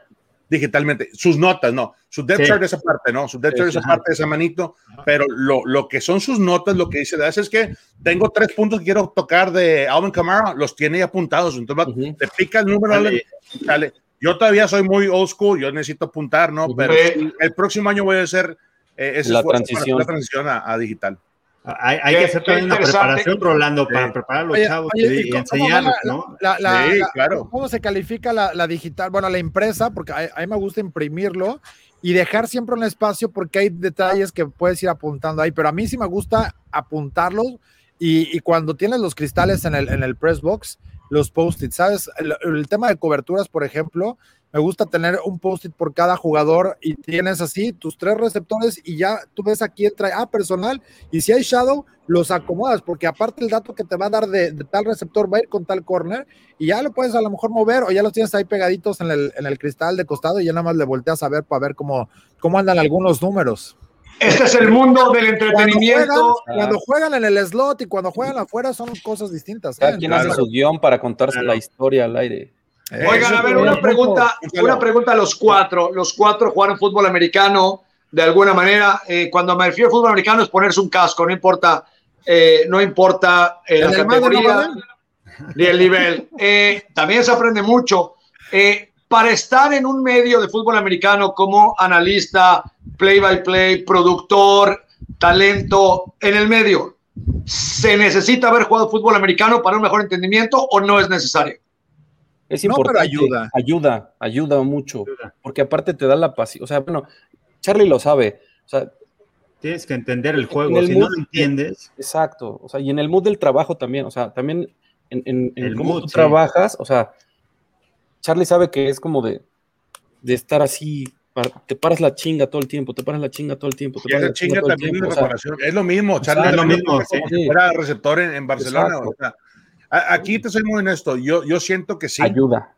digitalmente. Sus notas, no. Su Sí. chart esa parte, ¿no? Su chart Sí, esa parte esa manito. Pero lo, lo que son sus notas, lo que dice Dallas es que tengo tres puntos que quiero tocar de Alvin Kamara, los tiene apuntados. Entonces, va- Ujú. te pica el número, Dale. Dale. Yo todavía soy muy old school, yo necesito apuntar, ¿no? Pero el próximo año voy a hacer eh, ese La transición. la transición a, a digital. Hay, hay que hacer también una preparación, Rolando, para Sí. preparar a los Oye, chavos oye, y, ¿y cómo- cómo enseñarlos, ¿no? La- la- Sí, la- claro. ¿Cómo se califica la, la digital? Bueno, la impresa, porque a, a mí me gusta imprimirlo y dejar siempre un espacio porque hay detalles que puedes ir apuntando ahí, pero a mí sí me gusta apuntarlos y, y cuando tienes los cristales en el, en el press box, los post-it, ¿sabes? El, el tema de coberturas, por ejemplo, me gusta tener un post-it por cada jugador y tienes así tus tres receptores y ya tú ves aquí entra, ah, personal, y si hay shadow, los acomodas, porque aparte el dato que te va a dar de, de tal receptor va a ir con tal corner y ya lo puedes a lo mejor mover o ya los tienes ahí pegaditos en el, en el cristal de costado y ya nada más le volteas a ver para ver cómo, cómo andan algunos números. Este es el mundo del Cuando entretenimiento. juegan, cuando juegan en el slot y cuando juegan afuera son cosas distintas. ¿eh? Cada quien hace su guion para contar Claro. la historia al aire. Oigan, a ver, una pregunta, una pregunta a los cuatro. Los cuatro jugaron fútbol americano de alguna manera. Eh, cuando me refiero a fútbol americano es ponerse un casco, no importa, eh, no importa eh, la ¿En el Madden no categoría ni el nivel. Eh, también se aprende mucho. Para estar en un medio de fútbol americano como analista, play by play, productor, talento, en el medio, ¿se necesita haber jugado fútbol americano para un mejor entendimiento o no es necesario? Es No, pero importante. ayuda. Ayuda, ayuda mucho. Ayuda. Porque aparte te da la paciencia. O sea, bueno, Charlie lo sabe. O sea, Tienes que entender el En juego. el Si no lo entiendes, exacto. O sea, y en el mood del trabajo también. O sea, también en, en- en El cómo mood, tú sí. trabajas. O sea, Charlie sabe que es como de, de estar así. Te paras la chinga todo el tiempo, te paras la chinga todo el tiempo. Te Y paras esa la chinga chinga todo el también tiempo. o sea. Es lo mismo, Charlie. es lo Charlie mismo, como sí. si fuera receptor en, en Barcelona. O sea, aquí te soy muy honesto. Yo, yo siento que sí. ayuda.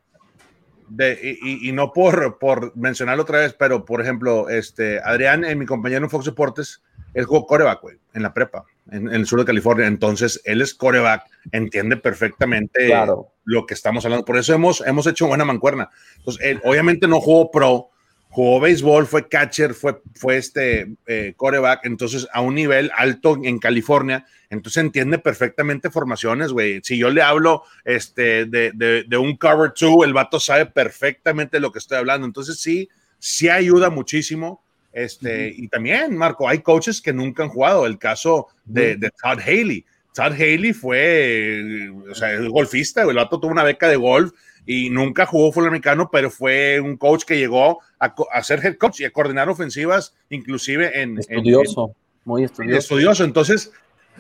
de- y, y- y no por, por mencionarlo otra vez, pero por ejemplo, este, Adrián, en mi compañero en Fox Deportes, él jugó coreback, güey, en la prepa, en, en el sur de California. Entonces, él es coreback, entiende perfectamente Claro. lo que estamos hablando. Por eso hemos, hemos hecho buena mancuerna. Entonces, él obviamente no jugó pro, jugó béisbol, fue catcher, fue, fue este eh, coreback, entonces a un nivel alto en California, entonces entiende perfectamente formaciones, güey. Si yo le hablo este, de, de, de un cover two, el vato sabe perfectamente lo que estoy hablando. Entonces sí, sí ayuda muchísimo. Este, Y también, Marco, hay coaches que nunca han jugado. El caso de, de Todd Haley. Todd Haley fue, eh, o sea, es golfista, el vato tuvo una beca de golf y nunca jugó fútbol americano, pero fue un coach que llegó a, a ser head coach y a coordinar ofensivas, inclusive en, en- Estudioso, muy estudioso. estudioso. Entonces,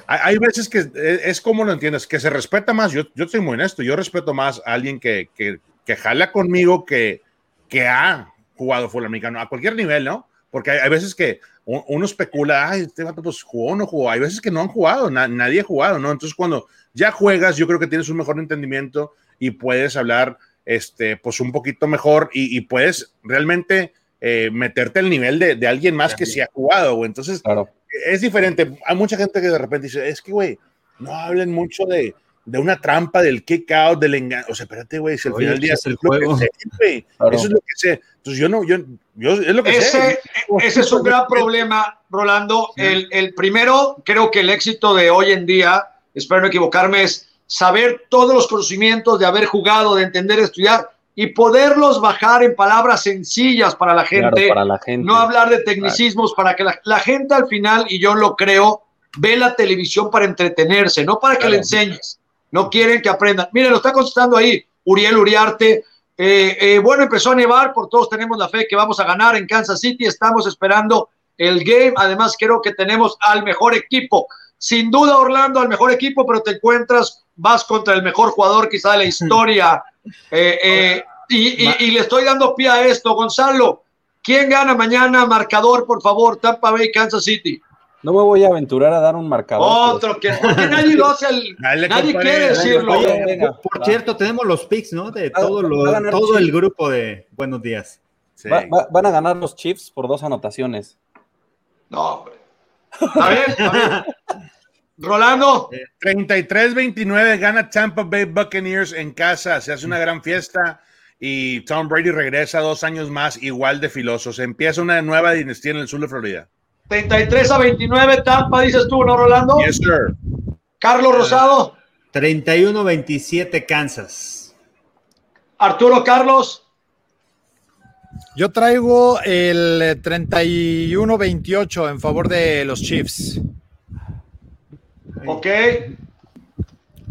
hay, veces que es, es como lo entiendes, que se respeta más. Yo, yo soy muy honesto, yo respeto más a alguien que, que, que jala conmigo que, que ha jugado fútbol americano a cualquier nivel, ¿no? Porque hay, hay veces que uno especula, ay, este vato pues jugó o no jugó. Hay veces que no han jugado, na- nadie ha jugado, ¿no? Entonces, cuando ya juegas, yo creo que tienes un mejor entendimiento y puedes hablar, este, pues un poquito mejor y, y puedes realmente eh, meterte al nivel de, de alguien más que sí ha jugado, güey. Entonces, Claro. es diferente. Hay mucha gente que de repente dice, es que, güey, no hablen mucho de, de una trampa, del kick out, del engaño. O sea, espérate, güey, si al final del día es el juego. sé, güey. Claro. Eso es lo que sé. Entonces yo no, yo, yo es lo que Ese, sé. ese es un gran problema, Rolando. El, el primero, creo que el éxito de hoy en día, espero no equivocarme, es saber todos los conocimientos de haber jugado, de entender, estudiar y poderlos bajar en palabras sencillas para la Claro, gente. para la gente. no hablar de tecnicismos para que la, la gente al final, y yo lo creo, ve la televisión para entretenerse, no para que Claro. le enseñes. No quieren que aprendan. Miren, lo está contestando ahí Uriel Uriarte. Eh, eh, bueno, empezó a nevar, por todos tenemos la fe que vamos a ganar en Kansas City. Estamos esperando el game. Además, creo que tenemos al mejor equipo. Sin duda, Orlando, al mejor equipo, pero te encuentras, vas contra el mejor jugador quizá de la historia. Eh, y, y- y le estoy dando pie a esto, Gonzalo. ¿Quién gana mañana? Marcador, por favor, Tampa Bay, Kansas City. No me voy a aventurar a dar un marcador. Otro que porque nadie lo hace, el- Dale, nadie compadre, quiere decirlo. Oye, venga, por va. cierto, tenemos los picks, ¿no? De Va- todo, lo- va todo el grupo de Buenos Días. Sí. Va- va- van a ganar los Chiefs por dos anotaciones. No, hombre. A ver, a ver. Rolando, 33-29 gana Tampa Bay Buccaneers en casa, se hace una gran fiesta y Tom Brady regresa dos años más igual de filosos. Empieza una nueva dinastía en el sur de Florida. 33 a 29, Tampa, dices tú, ¿no, Rolando? Yes, sir. Carlos Rosado, 31-27 Kansas. Arturo Carlos, Yo traigo el eh, 31-28 en favor de los Chiefs. ok.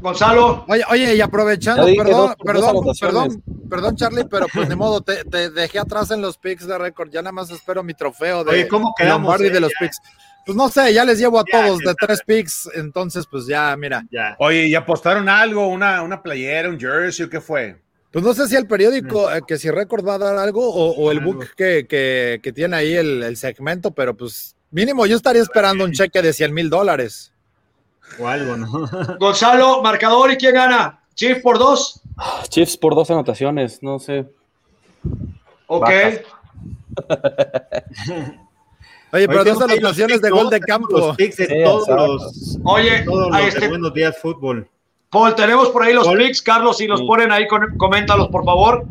Gonzalo, Oye, oye, y aprovechando, perdón, perdón, perdón, perdón, Charlie, pero pues de modo, te, te dejé atrás en los picks de récord. Ya nada más espero mi trofeo de Oye, ¿cómo quedamos, Lombardi eh? de los Ya. picks. Pues no sé, ya les llevo a Ya, todos de tres picks, entonces pues ya, mira. Ya. Oye, ¿y apostaron algo? ¿Una, una playera, un jersey o qué fue? Pues no sé si el periódico, eh, que si récord va a dar algo o, o el book que, que- que tiene ahí el, el segmento, pero pues mínimo yo estaría esperando un cheque de 100 mil dólares. O algo, ¿no? Gonzalo, marcador y quién gana. Chief por dos. Chiefs por dos anotaciones, no sé. Ok. Oye, pero dos anotaciones de gol de campo. Los picks de Sí, todos exacto. los, Oye, todos los a de Buenos Días Fútbol. Paul, tenemos por ahí los Paul. picks. Carlos, si los Sí. ponen ahí, coméntalos, por favor.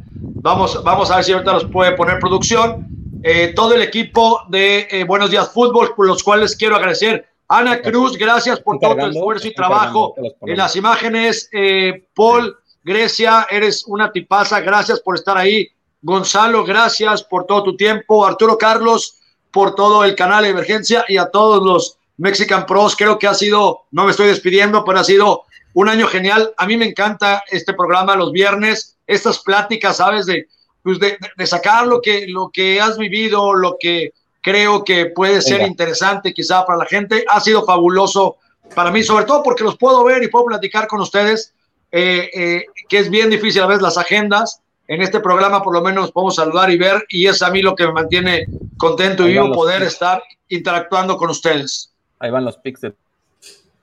Vamos, vamos a ver si ahorita los puede poner producción. Eh, todo el equipo de eh, Buenos Días Fútbol, por los cuales quiero agradecer. Ana Cruz, gracias por todo tu esfuerzo y trabajo en las imágenes. Eh, Paul, Grecia, eres una tipaza. Gracias por estar ahí. Gonzalo, gracias por todo tu tiempo. Arturo Carlos, por todo el canal de emergencia y a todos los Mexican Pros. Creo que ha sido, no me estoy despidiendo, pero ha sido un año genial. A mí me encanta este programa los viernes, estas pláticas, ¿sabes? De, pues de sacar lo que, lo que has vivido, lo que creo que puede ser Venga. interesante quizá para la gente. Ha sido fabuloso para mí, sobre todo porque los puedo ver y puedo platicar con ustedes, eh, eh, que es bien difícil a veces las agendas. En este programa por lo menos nos podemos saludar y ver y es a mí lo que me mantiene contento y Ahí van vivo poder picks. estar interactuando con ustedes. Ahí van los picks de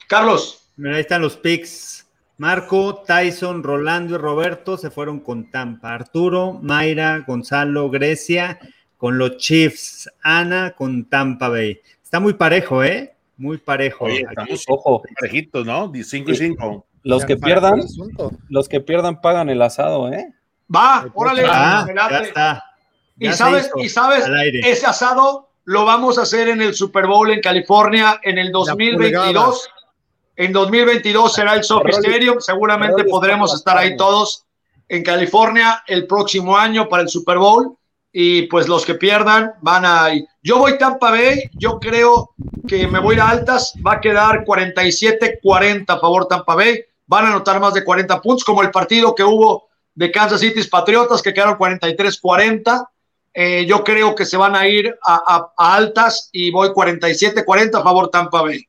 Carlos, Mira, ahí están los picks. Marco, Tyson, Rolando y Roberto se fueron con Tampa. Arturo, Mayra, Gonzalo, Grecia con los Chiefs. Ana con Tampa Bay. Está muy parejo, ¿eh? Muy parejo. Oye, Aquí. estamos Ojo, parejitos, ¿no? 5 y 5. los que pierdan, los que pierdan pagan el asado, ¿eh? va, órale, Ah, ya está. Y Ya sabes, hizo y sabes, ese asado lo vamos a hacer en el Super Bowl en California en el pulgada. 2022. En 2022 será el Sophie Stadium. Seguramente podremos estar ahí todos en California el próximo año para el Super Bowl. Y pues los que pierdan van a. Yo voy Tampa Bay. Yo creo que me voy a altas. Va a quedar 47-40 a favor Tampa Bay. Van a anotar más de 40 puntos, como el partido que hubo de Kansas City Patriotas, que quedaron 43-40. Eh, yo creo que se van a ir a, a- a altas y voy 47-40 a favor Tampa Bay.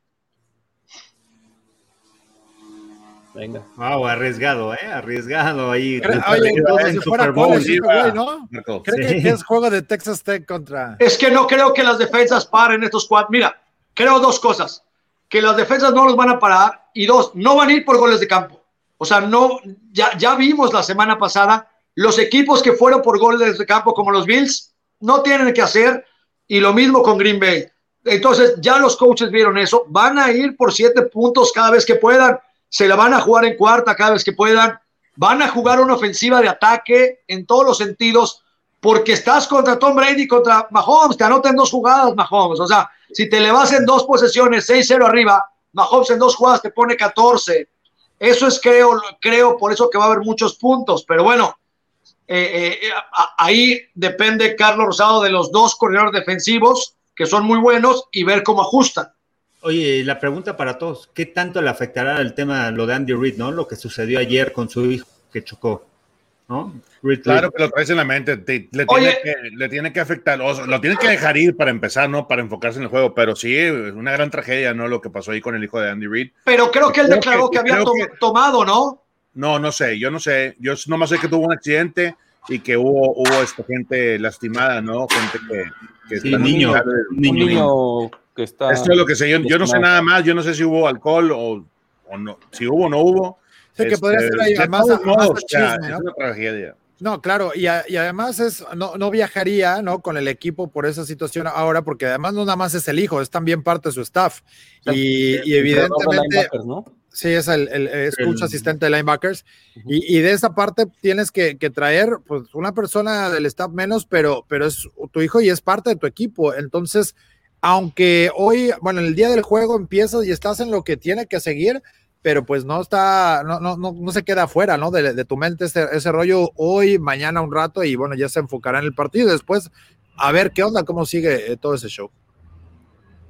Venga. Wow, arriesgado, ¿eh? Arriesgado ahí. Cre- Dos Oye, como en si fuera Super Bowl. college, sí, este va. güey, ¿no? Marco. Cree Sí. que, que es juego de Texas Tech contra. Es que no creo que las defensas paren estos cuatro. Mira, creo dos cosas. Que las defensas no los van a parar y dos, no van a ir por goles de campo. O sea, no, ya, ya vimos la semana pasada los equipos que fueron por goles de campo como los Bills no tienen que hacer y lo mismo con Green Bay. Entonces, ya los coaches vieron eso, van a ir por siete puntos cada vez que puedan, se la van a jugar en cuarta cada vez que puedan, van a jugar una ofensiva de ataque en todos los sentidos, porque estás contra Tom Brady, contra Mahomes, te anotan dos jugadas, Mahomes. O sea, si te le vas en dos posesiones, 6-0 arriba, Mahomes en dos jugadas te pone 14. Eso es, creo, creo, por eso que va a haber muchos puntos. Pero bueno, eh, eh, ahí depende Carlos Rosado de los dos corredores defensivos, que son muy buenos, y ver cómo ajustan. Oye, la pregunta para todos, ¿qué tanto le afectará el tema, lo de Andy Reid, ¿no? Lo que sucedió ayer con su hijo que chocó, ¿no? Claro que lo traes en la mente, te- le, tiene que, le tiene que afectar, o sea, lo tiene que dejar ir para empezar, ¿no? Para enfocarse en el juego, pero sí, es una gran tragedia, ¿no? Lo que pasó ahí con el hijo de Andy Reid. Pero creo que él Creo declaró que- que, había creo to- que- tomado, ¿no? No, no sé, yo no sé, yo nomás sé que tuvo un accidente y que hubo, hubo esta gente lastimada, ¿no? Gente que... que Sí, niño, niño. niño que está. Esto es lo que sé, yo, yo no sé nada más, yo no sé si hubo alcohol o, o no, si hubo o no hubo. Sí, que podría ser ahí, de además- todos además de o sea, chisme, ¿no? es una tragedia. No, claro, y, a- y además es, no, no viajaría, ¿no? Con el equipo por esa situación ahora, porque además no nada más es el hijo, es también parte de su staff. Y, y Entrenador de evidentemente, ¿no? Sí, es el, el, es coach asistente de linebackers. y, y, de esa parte tienes que, que, traer pues, una persona del staff menos, pero, pero es tu hijo y es parte de tu equipo. Entonces, aunque hoy, bueno, en el día del juego empiezas y estás en lo que tiene que seguir, pero pues no está, no, no, no, no se queda afuera, ¿no? De, de tu mente ese, ese, rollo hoy, mañana un rato y bueno, ya se enfocará en el partido. Después, a ver qué onda, cómo sigue eh, todo ese show.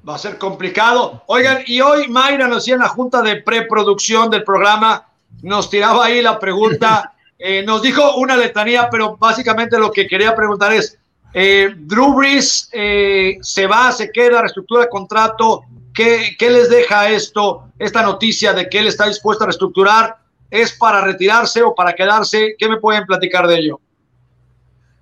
Va a ser complicado. Oigan, y hoy Mayra nos hacía en la junta de preproducción del programa, nos tiraba ahí la pregunta, eh, nos dijo una letanía, pero básicamente lo que quería preguntar es, eh, Drew Brees eh, se va, se queda, reestructura el contrato, ¿Qué, ¿qué, les deja esto, esta noticia de que él está dispuesto a reestructurar? ¿Es para retirarse o para quedarse? ¿Qué me pueden platicar de ello?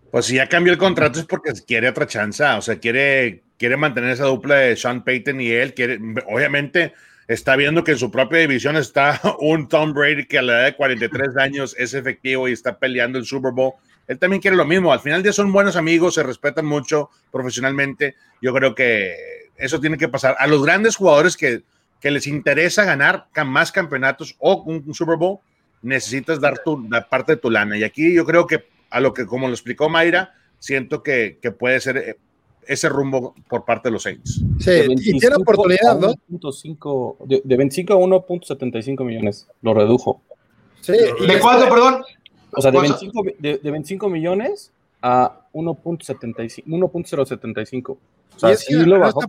Pues si ya cambió el contrato es porque quiere otra chance, o sea, quiere quiere mantener esa dupla de Sean Payton y él, quiere, obviamente está viendo que en su propia división está un Tom Brady que a la edad de 43 años es efectivo y está peleando el Super Bowl. Él también quiere lo mismo. Al final del día son buenos amigos, se respetan mucho profesionalmente. Yo creo que eso tiene que pasar. A los grandes jugadores que, que les interesa ganar más campeonatos o un, un Super Bowl, necesitas dar tu, la parte de tu lana. Y aquí yo creo que a lo que, como lo explicó Mayra, siento que, que puede ser eh, ese rumbo por parte de los Saints. Sí, y tiene oportunidad, ¿no? de, de 25 a 1.75 millones, lo redujo. Sí, ¿De cuánto, perdón? O sea, de 25, de, de 25 millones a 1.075. O sea, sí lo bajó.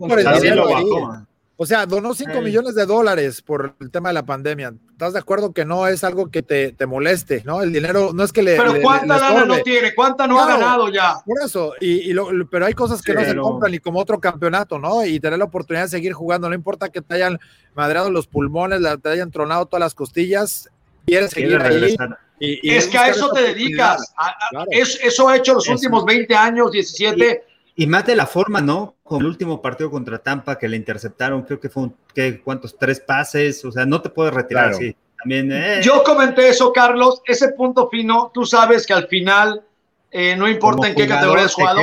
O sea, donó 5 sí. millones de dólares por el tema de la pandemia. ¿Estás de acuerdo que no es algo que te, te moleste, no? El dinero no es que le. Pero le, ¿cuánta le lana no tiene? ¿Cuánta no claro, ha ganado ya? Por eso, y, y lo, pero hay cosas que sí, no se compran, ni como otro campeonato, ¿no? Y tener la oportunidad de seguir jugando, no importa que te hayan madreado los pulmones, te hayan tronado todas las costillas, quieres seguir ahí. Y, y es que a eso te dedicas. A, a, claro. es, eso ha hecho los eso. últimos 20 años, 17. Y más de la forma, ¿no? Con el último partido contra Tampa que le interceptaron, creo que fue un, ¿qué, ¿cuántos? Tres pases, o sea, no te puedes retirar claro. así. También, eh. Yo comenté eso, Carlos, ese punto fino, tú sabes que al final, eh, no importa como en qué categoría has jugado,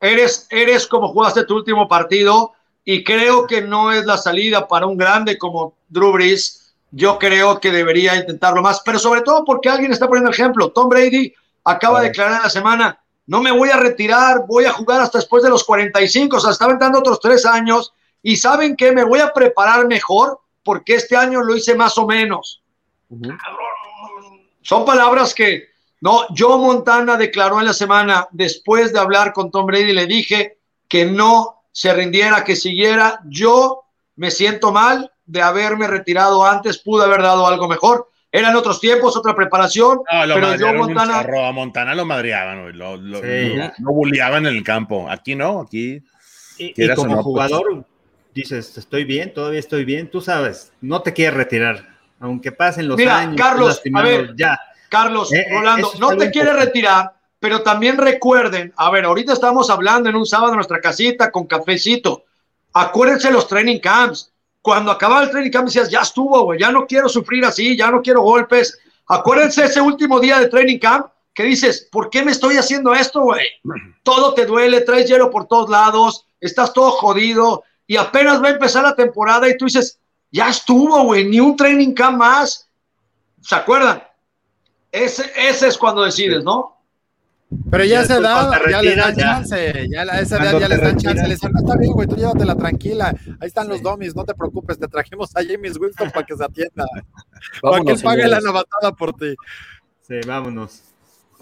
eres, eres como jugaste tu último partido y creo que no es la salida para un grande como Drew Brees. Yo creo que debería intentarlo más, pero sobre todo porque alguien está poniendo ejemplo. Tom Brady acaba de declarar en la semana, no me voy a retirar, voy a jugar hasta después de los 45, o sea, está aventando otros tres años y saben que me voy a preparar mejor porque este año lo hice más o menos. Uh -huh. Son palabras que, no, Joe Montana declaró en la semana, después de hablar con Tom Brady, le dije que no se rindiera, que siguiera. Yo me siento mal de haberme retirado antes, pude haber dado algo mejor eran otros tiempos, otra preparación, no, pero yo Montana... a Montana lo madreaban, lo, lo, sí. lo, lo bulleaban en el campo. Aquí no, aquí... Y, y como no, jugador, pues... dices, estoy bien, todavía estoy bien, tú sabes, no te quieres retirar, aunque pasen los Mira, años. Carlos, a ver, ya. Carlos, eh, Rolando, no te quieres retirar, pero también recuerden, a ver, ahorita estamos hablando en un sábado en nuestra casita con cafecito, acuérdense los training camps, cuando acababa el training camp decías, ya estuvo, güey, ya no quiero sufrir así, ya no quiero golpes. Acuérdense ese último día de training camp que dices, ¿por qué me estoy haciendo esto, güey? Todo te duele, traes hielo por todos lados, estás todo jodido y apenas va a empezar la temporada y tú dices, ya estuvo, güey, ni un training camp más. ¿Se acuerdan? Ese, ese es cuando decides, ¿no? Pero ya, ya esa edad, ya les dan chance, ya a esa edad ya les dan chance, les dicen, no, está bien, güey, tú llévatela tranquila, ahí están los domis, no te preocupes, te trajimos a James Winston para que se atienda, para que él pague la novatada por ti. Sí, vámonos.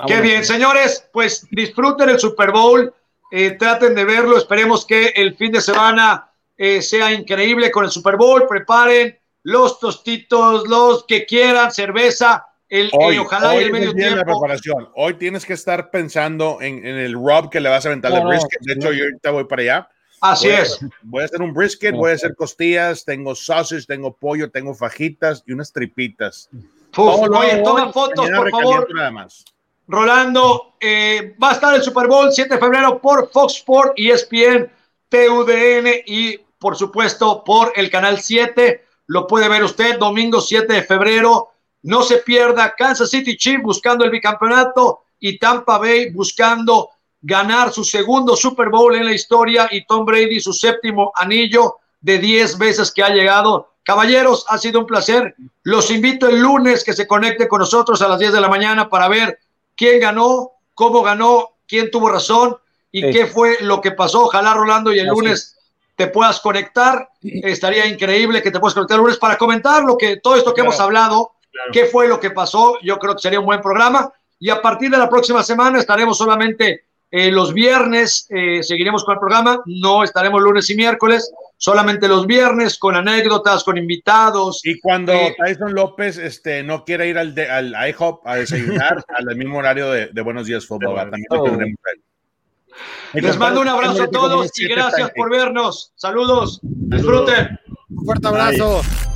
Qué bien, señores, pues disfruten el Super Bowl, eh, traten de verlo, esperemos que el fin de semana eh, sea increíble con el Super Bowl, preparen los tostitos, los que quieran, cerveza, el, hoy, el, ojalá hoy el medio tiempo. La preparación. Hoy tienes que estar pensando en, en el rub que le vas a aventar de brisket. De hecho, yo ahorita voy para allá. Así voy es. A, voy a hacer un brisket, voy a hacer costillas, tengo sausage, tengo pollo, tengo fajitas y unas tripitas. Uf, oye, toma fotos, por favor. Nada más. Rolando, eh, va a estar el Super Bowl 7 de febrero por Fox Sport, ESPN, TUDN y, por supuesto, por el Canal 7. Lo puede ver usted domingo 7 de febrero. No se pierda Kansas City Chiefs buscando el bicampeonato y Tampa Bay buscando ganar su segundo Super Bowl en la historia y Tom Brady su séptimo anillo de 10 veces que ha llegado. Caballeros, ha sido un placer. Los invito el lunes que se conecte con nosotros a las 10 de la mañana para ver quién ganó, cómo ganó, quién tuvo razón y Sí. qué fue lo que pasó. Ojalá, Rolando, y el Así lunes te puedas conectar. Estaría increíble que te puedas conectar el lunes para comentar lo que todo esto que Claro. hemos hablado, Claro. qué fue lo que pasó. Yo creo que sería un buen programa. Y a partir de la próxima semana estaremos solamente eh, los viernes, eh, seguiremos con el programa. No estaremos lunes y miércoles, solamente los viernes con anécdotas, con invitados. Y cuando Eh, Tyson López este, no quiera ir al, de- al IHOP a desayunar al mismo horario de, de Buenos Días Fútbol, Bueno. también lo Oh. tendremos ahí. Les mando un abrazo a todos y gracias por vernos. Saludos. Disfruten. Un fuerte abrazo.